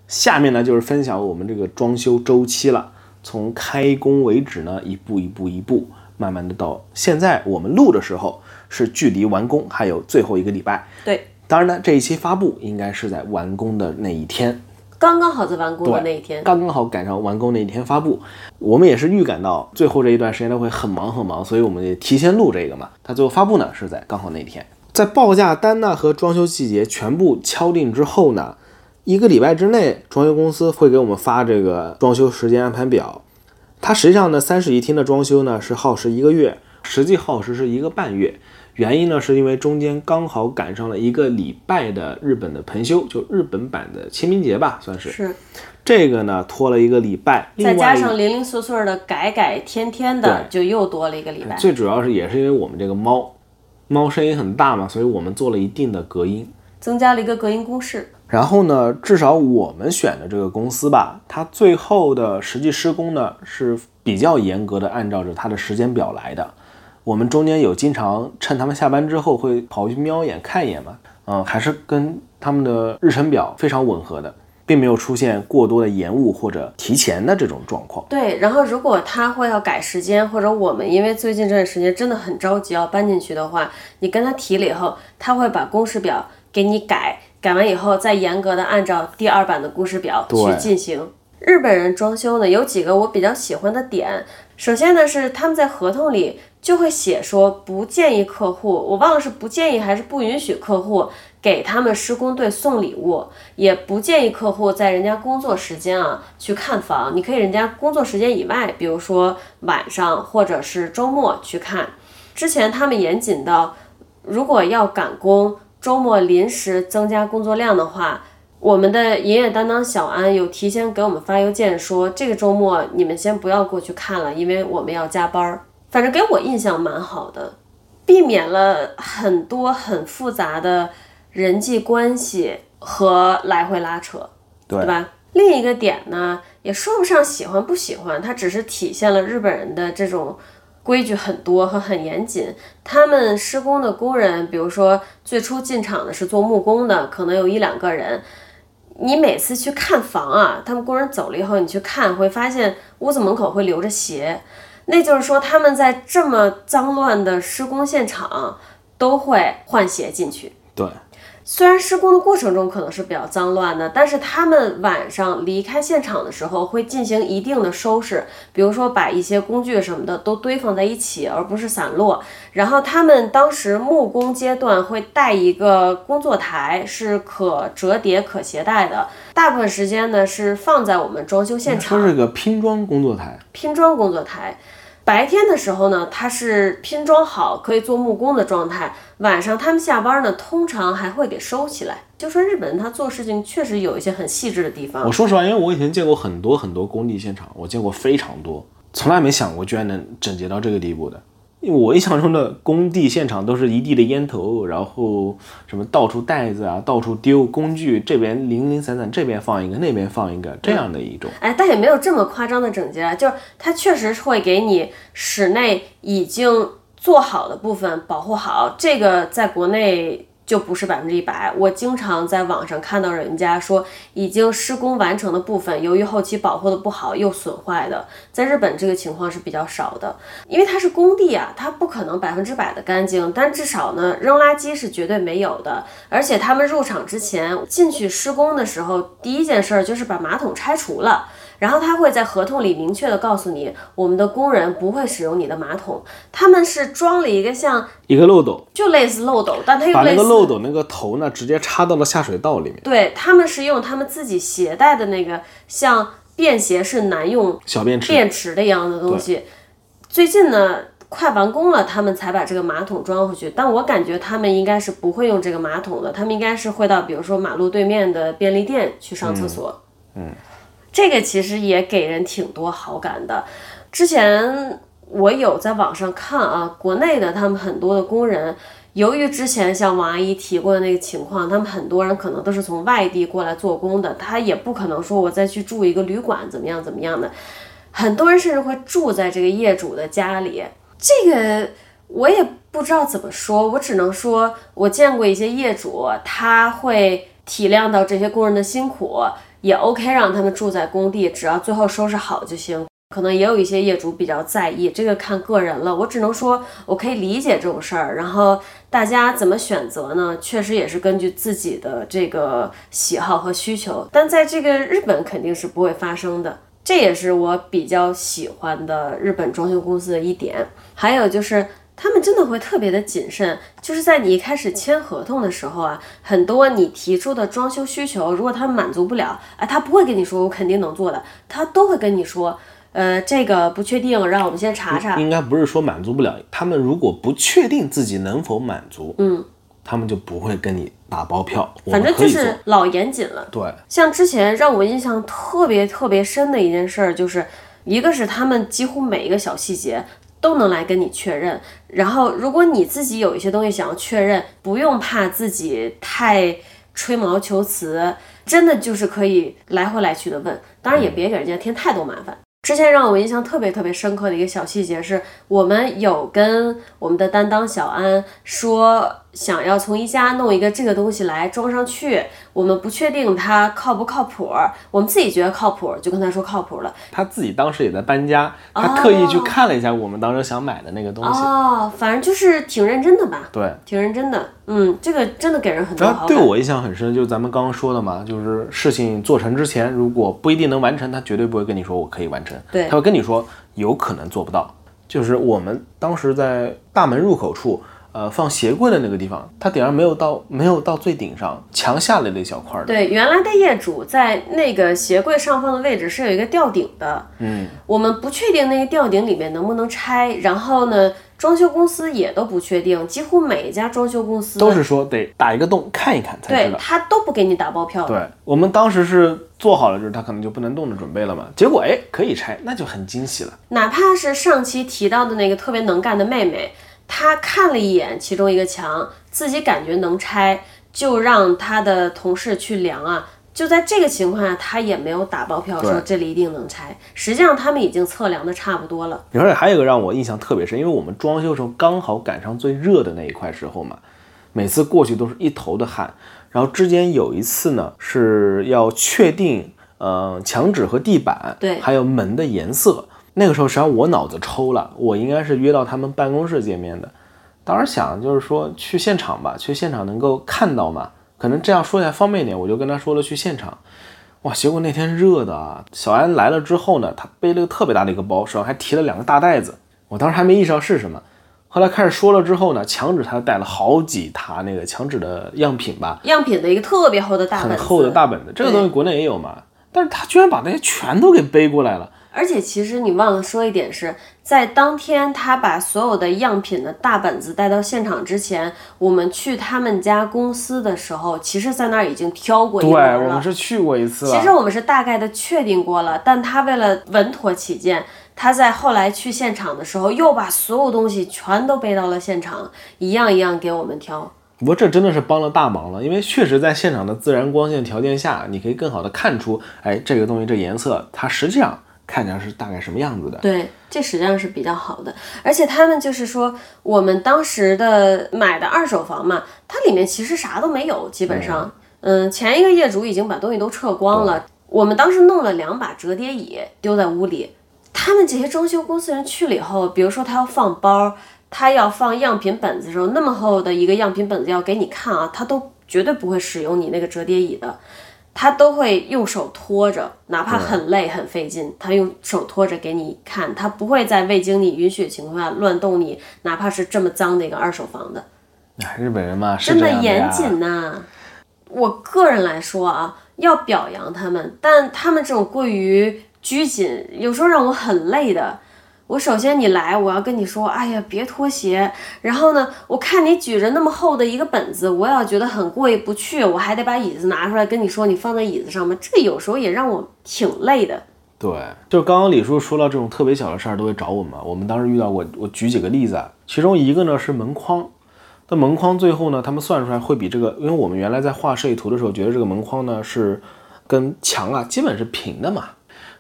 Speaker 2: 下面呢就是分享我们这个装修周期了，从开工为止呢，一步一步一步，慢慢的到现在我们录的时候是距离完工还有最后一个礼拜。
Speaker 1: 对，
Speaker 2: 当然呢这一期发布应该是在完工的那一天。
Speaker 1: 刚刚好在完工的那一天，
Speaker 2: 刚刚好赶上完工那一天发布。我们也是预感到最后这一段时间都会很忙很忙，所以我们也提前录这个嘛。它最后发布呢是在刚好那一天，在报价单呢和装修细节全部敲定之后呢，一个礼拜之内，装修公司会给我们发这个装修时间安排表。它实际上呢，三室一厅的装修呢是耗时一个月，实际耗时是一个半月。原因呢，是因为中间刚好赶上了一个礼拜的日本的盆休，就日本版的清明节吧，算是。
Speaker 1: 是。
Speaker 2: 这个呢，拖了一个礼拜，
Speaker 1: 再加上零零碎碎的改改添添的，就又多了一个礼拜。
Speaker 2: 最主要是也是因为我们这个猫，猫声音很大嘛，所以我们做了一定的隔音，
Speaker 1: 增加了一个隔音公式。
Speaker 2: 然后呢，至少我们选的这个公司吧，它最后的实际施工呢是比较严格的，按照着它的时间表来的。我们中间有经常趁他们下班之后会跑去瞄一眼看一眼嘛，嗯，还是跟他们的日程表非常吻合的，并没有出现过多的延误或者提前的这种状况。
Speaker 1: 对，然后如果他会要改时间，或者我们因为最近这段时间真的很着急要搬进去的话，你跟他提了以后，他会把公示表给你改，改完以后再严格的按照第二版的公示表去进行。日本人装修呢，有几个我比较喜欢的点，首先呢是他们在合同里。就会写说不建议客户，我忘了是不建议还是不允许客户给他们施工队送礼物，也不建议客户在人家工作时间啊去看房。你可以人家工作时间以外，比如说晚上或者是周末去看。之前他们严谨到，如果要赶工，周末临时增加工作量的话，我们的营业担当小安有提前给我们发邮件说，这个周末你们先不要过去看了，因为我们要加班儿。反正给我印象蛮好的，避免了很多很复杂的人际关系和来回拉扯，
Speaker 2: 对
Speaker 1: 吧？另一个点呢，也说不上喜欢不喜欢，它只是体现了日本人的这种规矩很多和很严谨。他们施工的工人，比如说最初进场的是做木工的，可能有一两个人。你每次去看房啊，他们工人走了以后，你去看会发现屋子门口会留着鞋，那就是说他们在这么脏乱的施工现场都会换鞋进去。
Speaker 2: 对，
Speaker 1: 虽然施工的过程中可能是比较脏乱的，但是他们晚上离开现场的时候会进行一定的收拾，比如说把一些工具什么的都堆放在一起，而不是散落。然后他们当时木工阶段会带一个工作台，是可折叠、可携带的。大部分时间呢是放在我们装修现场
Speaker 2: 说是个拼装工作台，
Speaker 1: 拼装工作台。白天的时候呢，它是拼装好可以做木工的状态。晚上他们下班呢，通常还会给收起来。就说日本人他做事情确实有一些很细致的地方
Speaker 2: 我。说实话，因为我以前见过很多很多工地现场，我见过非常多，从来没想过居然能整洁到这个地步的。我印象中的工地现场都是一地的烟头，然后什么到处袋子啊，到处丢工具，这边零零散散，这边放一个，那边放一个，这样的一种。
Speaker 1: 哎，但也没有这么夸张的整洁啊，就是它确实是会给你室内已经做好的部分保护好，这个在国内就不是百分之一百。我经常在网上看到人家说，已经施工完成的部分，由于后期保护的不好又损坏的，在日本这个情况是比较少的，因为它是工地啊，它不可能百分之百的干净，但至少呢，扔垃圾是绝对没有的。而且他们入场之前进去施工的时候，第一件事儿就是把马桶拆除了。然后他会在合同里明确的告诉你，我们的工人不会使用你的马桶，他们是装了一个像
Speaker 2: 一个漏斗，
Speaker 1: 就类似漏斗，但它又
Speaker 2: 把那个漏斗那个头呢，直接插到了下水道里面，
Speaker 1: 对，他们是用他们自己携带的那个像便携式男用
Speaker 2: 小便池。
Speaker 1: 便池的一样的东西。最近呢，快完工了，他们才把这个马桶装回去。但我感觉他们应该是不会用这个马桶的，他们应该是会到比如说马路对面的便利店去上厕所。
Speaker 2: 嗯
Speaker 1: 这个其实也给人挺多好感的。之前我有在网上看啊，国内的他们很多的工人，由于之前像王阿姨提过的那个情况，他们很多人可能都是从外地过来做工的，他也不可能说我再去住一个旅馆怎么样怎么样的，很多人甚至会住在这个业主的家里，这个我也不知道怎么说，我只能说我见过一些业主，他会体谅到这些工人的辛苦，也 OK 让他们住在工地，只要最后收拾好就行。可能也有一些业主比较在意，这个看个人了。我只能说，我可以理解这种事儿。然后大家怎么选择呢？确实也是根据自己的这个喜好和需求。但在这个日本肯定是不会发生的，这也是我比较喜欢的日本装修公司的一点。还有就是。他们真的会特别的谨慎，就是在你一开始签合同的时候啊，很多你提出的装修需求，如果他们满足不了，哎，他不会跟你说我肯定能做的，他都会跟你说，呃，这个不确定，让我们先查查。
Speaker 2: 应该不是说满足不了，他们如果不确定自己能否满足，
Speaker 1: 嗯，
Speaker 2: 他们就不会跟你打包票。
Speaker 1: 反正就是老严谨了。
Speaker 2: 对，
Speaker 1: 像之前让我印象特别特别深的一件事儿，就是一个是他们几乎每一个小细节都能来跟你确认，然后如果你自己有一些东西想要确认，不用怕自己太吹毛求疵，真的就是可以来回来去的问，当然也别给人家添太多麻烦。之前让我印象特别特别深刻的一个小细节是，我们有跟我们的担当小安说，想要从宜家弄一个这个东西来装上去，我们不确定它靠不靠谱，我们自己觉得靠谱，就跟他说靠谱了。
Speaker 2: 他自己当时也在搬家，他特意去看了一下我们当时想买的那个东西。
Speaker 1: 哦，反正就是挺认真的吧，
Speaker 2: 对，
Speaker 1: 挺认真的。嗯，这个真的给人很多
Speaker 2: 然
Speaker 1: 好感。
Speaker 2: 后对我印象很深，就是咱们刚刚说的嘛，就是事情做成之前，如果不一定能完成，他绝对不会跟你说我可以完成，
Speaker 1: 对
Speaker 2: 他会跟你说有可能做不到。就是我们当时在大门入口处，呃，放鞋柜的那个地方，它顶上没有到没有到最顶上，墙下来了一小块的。
Speaker 1: 对，原来的业主在那个鞋柜上方的位置是有一个吊顶的，
Speaker 2: 嗯，
Speaker 1: 我们不确定那个吊顶里面能不能拆，然后呢，装修公司也都不确定，几乎每一家装修公司
Speaker 2: 都是说得打一个洞看一看才知道。
Speaker 1: 对他都不给你打包票。
Speaker 2: 对我们当时是做好了，就是他可能就不能动的准备了嘛。结果哎，可以拆，那就很惊喜了。
Speaker 1: 哪怕是上期提到的那个特别能干的妹妹，她看了一眼其中一个墙，自己感觉能拆，就让他的同事去量啊。就在这个情况下，他也没有打包票说这里一定能拆。实际上他们已经测量的差不多了。
Speaker 2: 而且还有一个让我印象特别深，因为我们装修的时候刚好赶上最热的那一块时候嘛，每次过去都是一头的汗。然后之间有一次呢，是要确定呃墙纸和地板，
Speaker 1: 对
Speaker 2: 还有门的颜色。那个时候实际上我脑子抽了，我应该是约到他们办公室见面的。当时想就是说去现场吧，去现场能够看到嘛，可能这样说起来方便一点，我就跟他说了去现场。哇，结果那天热的啊，小安来了之后呢，他背了个特别大的一个包，手上还提了两个大袋子。我当时还没意识到是什么，后来开始说了之后呢，墙纸他带了好几沓那个墙纸的样品吧，
Speaker 1: 样品的一个特别厚的大本子，
Speaker 2: 很厚的大本子，这个东西国内也有嘛，但是他居然把那些全都给背过来了。
Speaker 1: 而且其实你忘了说一点是，在当天他把所有的样品的大本子带到现场之前，我们去他们家公司的时候，其实在那儿已经挑过一
Speaker 2: 对，
Speaker 1: 轮了。
Speaker 2: 我们是去过一次。
Speaker 1: 其实我们是大概的确定过了，但他为了稳妥起见，他在后来去现场的时候，又把所有东西全都背到了现场，一样一样给我们挑。
Speaker 2: 不过这真的是帮了大忙了，因为确实在现场的自然光线条件下，你可以更好的看出，哎，这个东西这颜色它实际上看起来是大概什么样子的。
Speaker 1: 对，这实际上是比较好的。而且他们就是说，我们当时的买的二手房嘛，它里面其实啥都没有，基本上，嗯，前一个业主已经把东西都撤光了。我们当时弄了两把折叠椅丢在屋里，他们这些装修公司人去了以后，比如说他要放包，他要放样品本子的时候，那么厚的一个样品本子要给你看啊，他都绝对不会使用你那个折叠椅的。他都会用手托着，哪怕很累很费劲，他用手托着给你看，他不会在未经你允许的情况下乱动你，哪怕是这么脏的一个二手房的，
Speaker 2: 哎，日本人嘛是
Speaker 1: 真的严谨呐、我个人来说啊，要表扬他们，但他们这种过于拘谨，有时候让我很累的。我首先你来，我要跟你说，哎呀，别脱鞋。然后呢，我看你举着那么厚的一个本子，我要觉得很过意不去，我还得把椅子拿出来跟你说，你放在椅子上面，这有时候也让我挺累的。
Speaker 2: 对，就是刚刚李叔说到这种特别小的事儿都会找我们。我们当时遇到过，我举几个例子，其中一个呢是门框，那门框最后呢，他们算出来会比这个，因为我们原来在画设计图的时候，觉得这个门框呢是跟墙啊基本是平的嘛，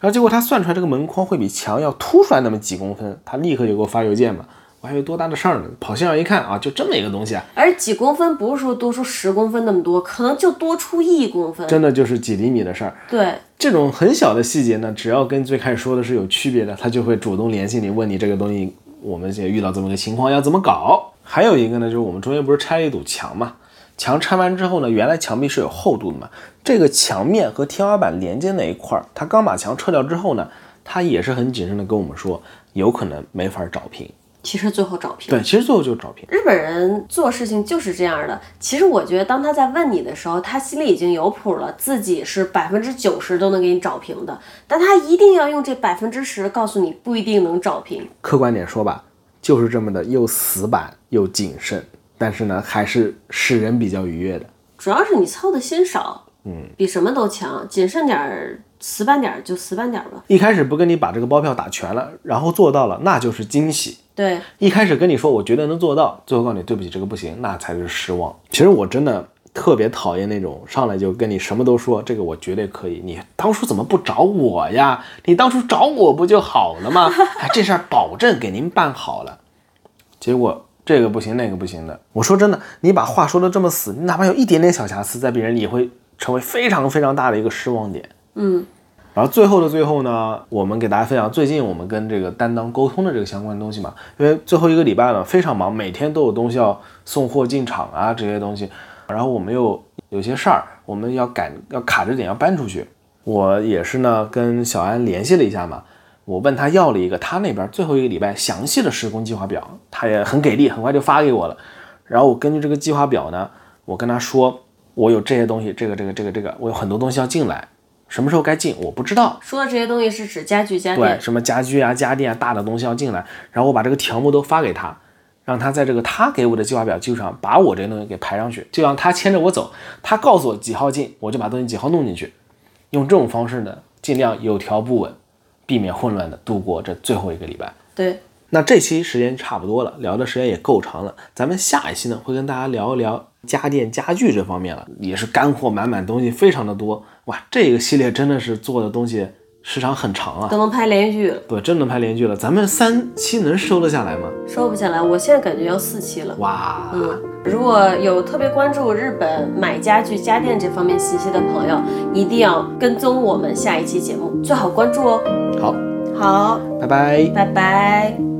Speaker 2: 然后结果他算出来这个门框会比墙要凸出来那么几公分，他立刻就给我发邮件嘛，我还以为多大的事儿呢，跑现场一看啊，就这么一个东西啊，
Speaker 1: 而几公分不是说多出十公分那么多，可能就多出一公分。
Speaker 2: 真的就是几厘米的事儿。
Speaker 1: 对，
Speaker 2: 这种很小的细节呢，只要跟最开始说的是有区别的，他就会主动联系你，问你这个东西我们现在遇到这么个情况要怎么搞。还有一个呢，就是我们中间不是拆了一堵墙嘛，墙拆完之后呢，原来墙壁是有厚度的嘛，这个墙面和天花板连接那一块儿，他刚把墙撤掉之后呢，他也是很谨慎的跟我们说，有可能没法找平。
Speaker 1: 其实最后找平。
Speaker 2: 对，其实最后就是找平。
Speaker 1: 日本人做事情就是这样的。其实我觉得，当他在问你的时候，他心里已经有谱了，自己是百分之九十都能给你找平的，但他一定要用这百分之十告诉你不一定能找平。
Speaker 2: 客观点说吧，就是这么的又死板又谨慎，但是呢，还是使人比较愉悦的。
Speaker 1: 主要是你操的心少，嗯，比什么都强。谨慎点儿，死板点儿就死板点儿吧。
Speaker 2: 一开始不跟你把这个包票打全了，然后做到了，那就是惊喜。
Speaker 1: 对，
Speaker 2: 一开始跟你说我绝对能做到，最后告诉你对不起，这个不行，那才是失望。其实我真的特别讨厌那种上来就跟你什么都说，这个我绝对可以，你当初怎么不找我呀？你当初找我不就好了吗？哎，这事儿保证给您办好了。结果这个不行，那个不行的。我说真的，你把话说的这么死，你哪怕有一点点小瑕疵，在别人也会成为非常非常大的一个失望点。
Speaker 1: 嗯，
Speaker 2: 然后最后的最后呢，我们给大家分享最近我们跟这个担当沟通的这个相关东西嘛，因为最后一个礼拜呢非常忙，每天都有东西要送货进场啊这些东西，然后我们又有些事儿，我们要赶要卡着点要搬出去。我也是呢跟小安联系了一下嘛，我问他要了一个他那边最后一个礼拜详细的施工计划表，他也很给力，很快就发给我了。然后我根据这个计划表呢，我跟他说我有这些东西，这个这个这个这个，我有很多东西要进来。什么时候该进我不知道，
Speaker 1: 说的这些东西是指家具家，电。
Speaker 2: 什么家具啊、家电啊、大的东西要进来，然后我把这个条目都发给他，让他在这个他给我的计划表基础上，把我这些东西给排上去，就让他牵着我走，他告诉我几号进，我就把东西几号弄进去，用这种方式呢，尽量有条不紊，避免混乱的度过这最后一个礼拜。
Speaker 1: 对，
Speaker 2: 那这期时间差不多了，聊的时间也够长了，咱们下一期呢会跟大家聊一聊家电家具这方面了，也是干货满满，东西非常的多哇！这个系列真的是做的东西时长很长啊，
Speaker 1: 都能拍连续剧了，
Speaker 2: 对，真能拍连续剧了。咱们三期能收得下来吗？
Speaker 1: 收不下来。我现在感觉要四期了。
Speaker 2: 哇，
Speaker 1: 嗯，如果有特别关注日本买家具家电这方面信息的朋友，一定要跟踪我们下一期节目，最好关注哦。
Speaker 2: 好，
Speaker 1: 好，
Speaker 2: 拜拜。
Speaker 1: 拜拜。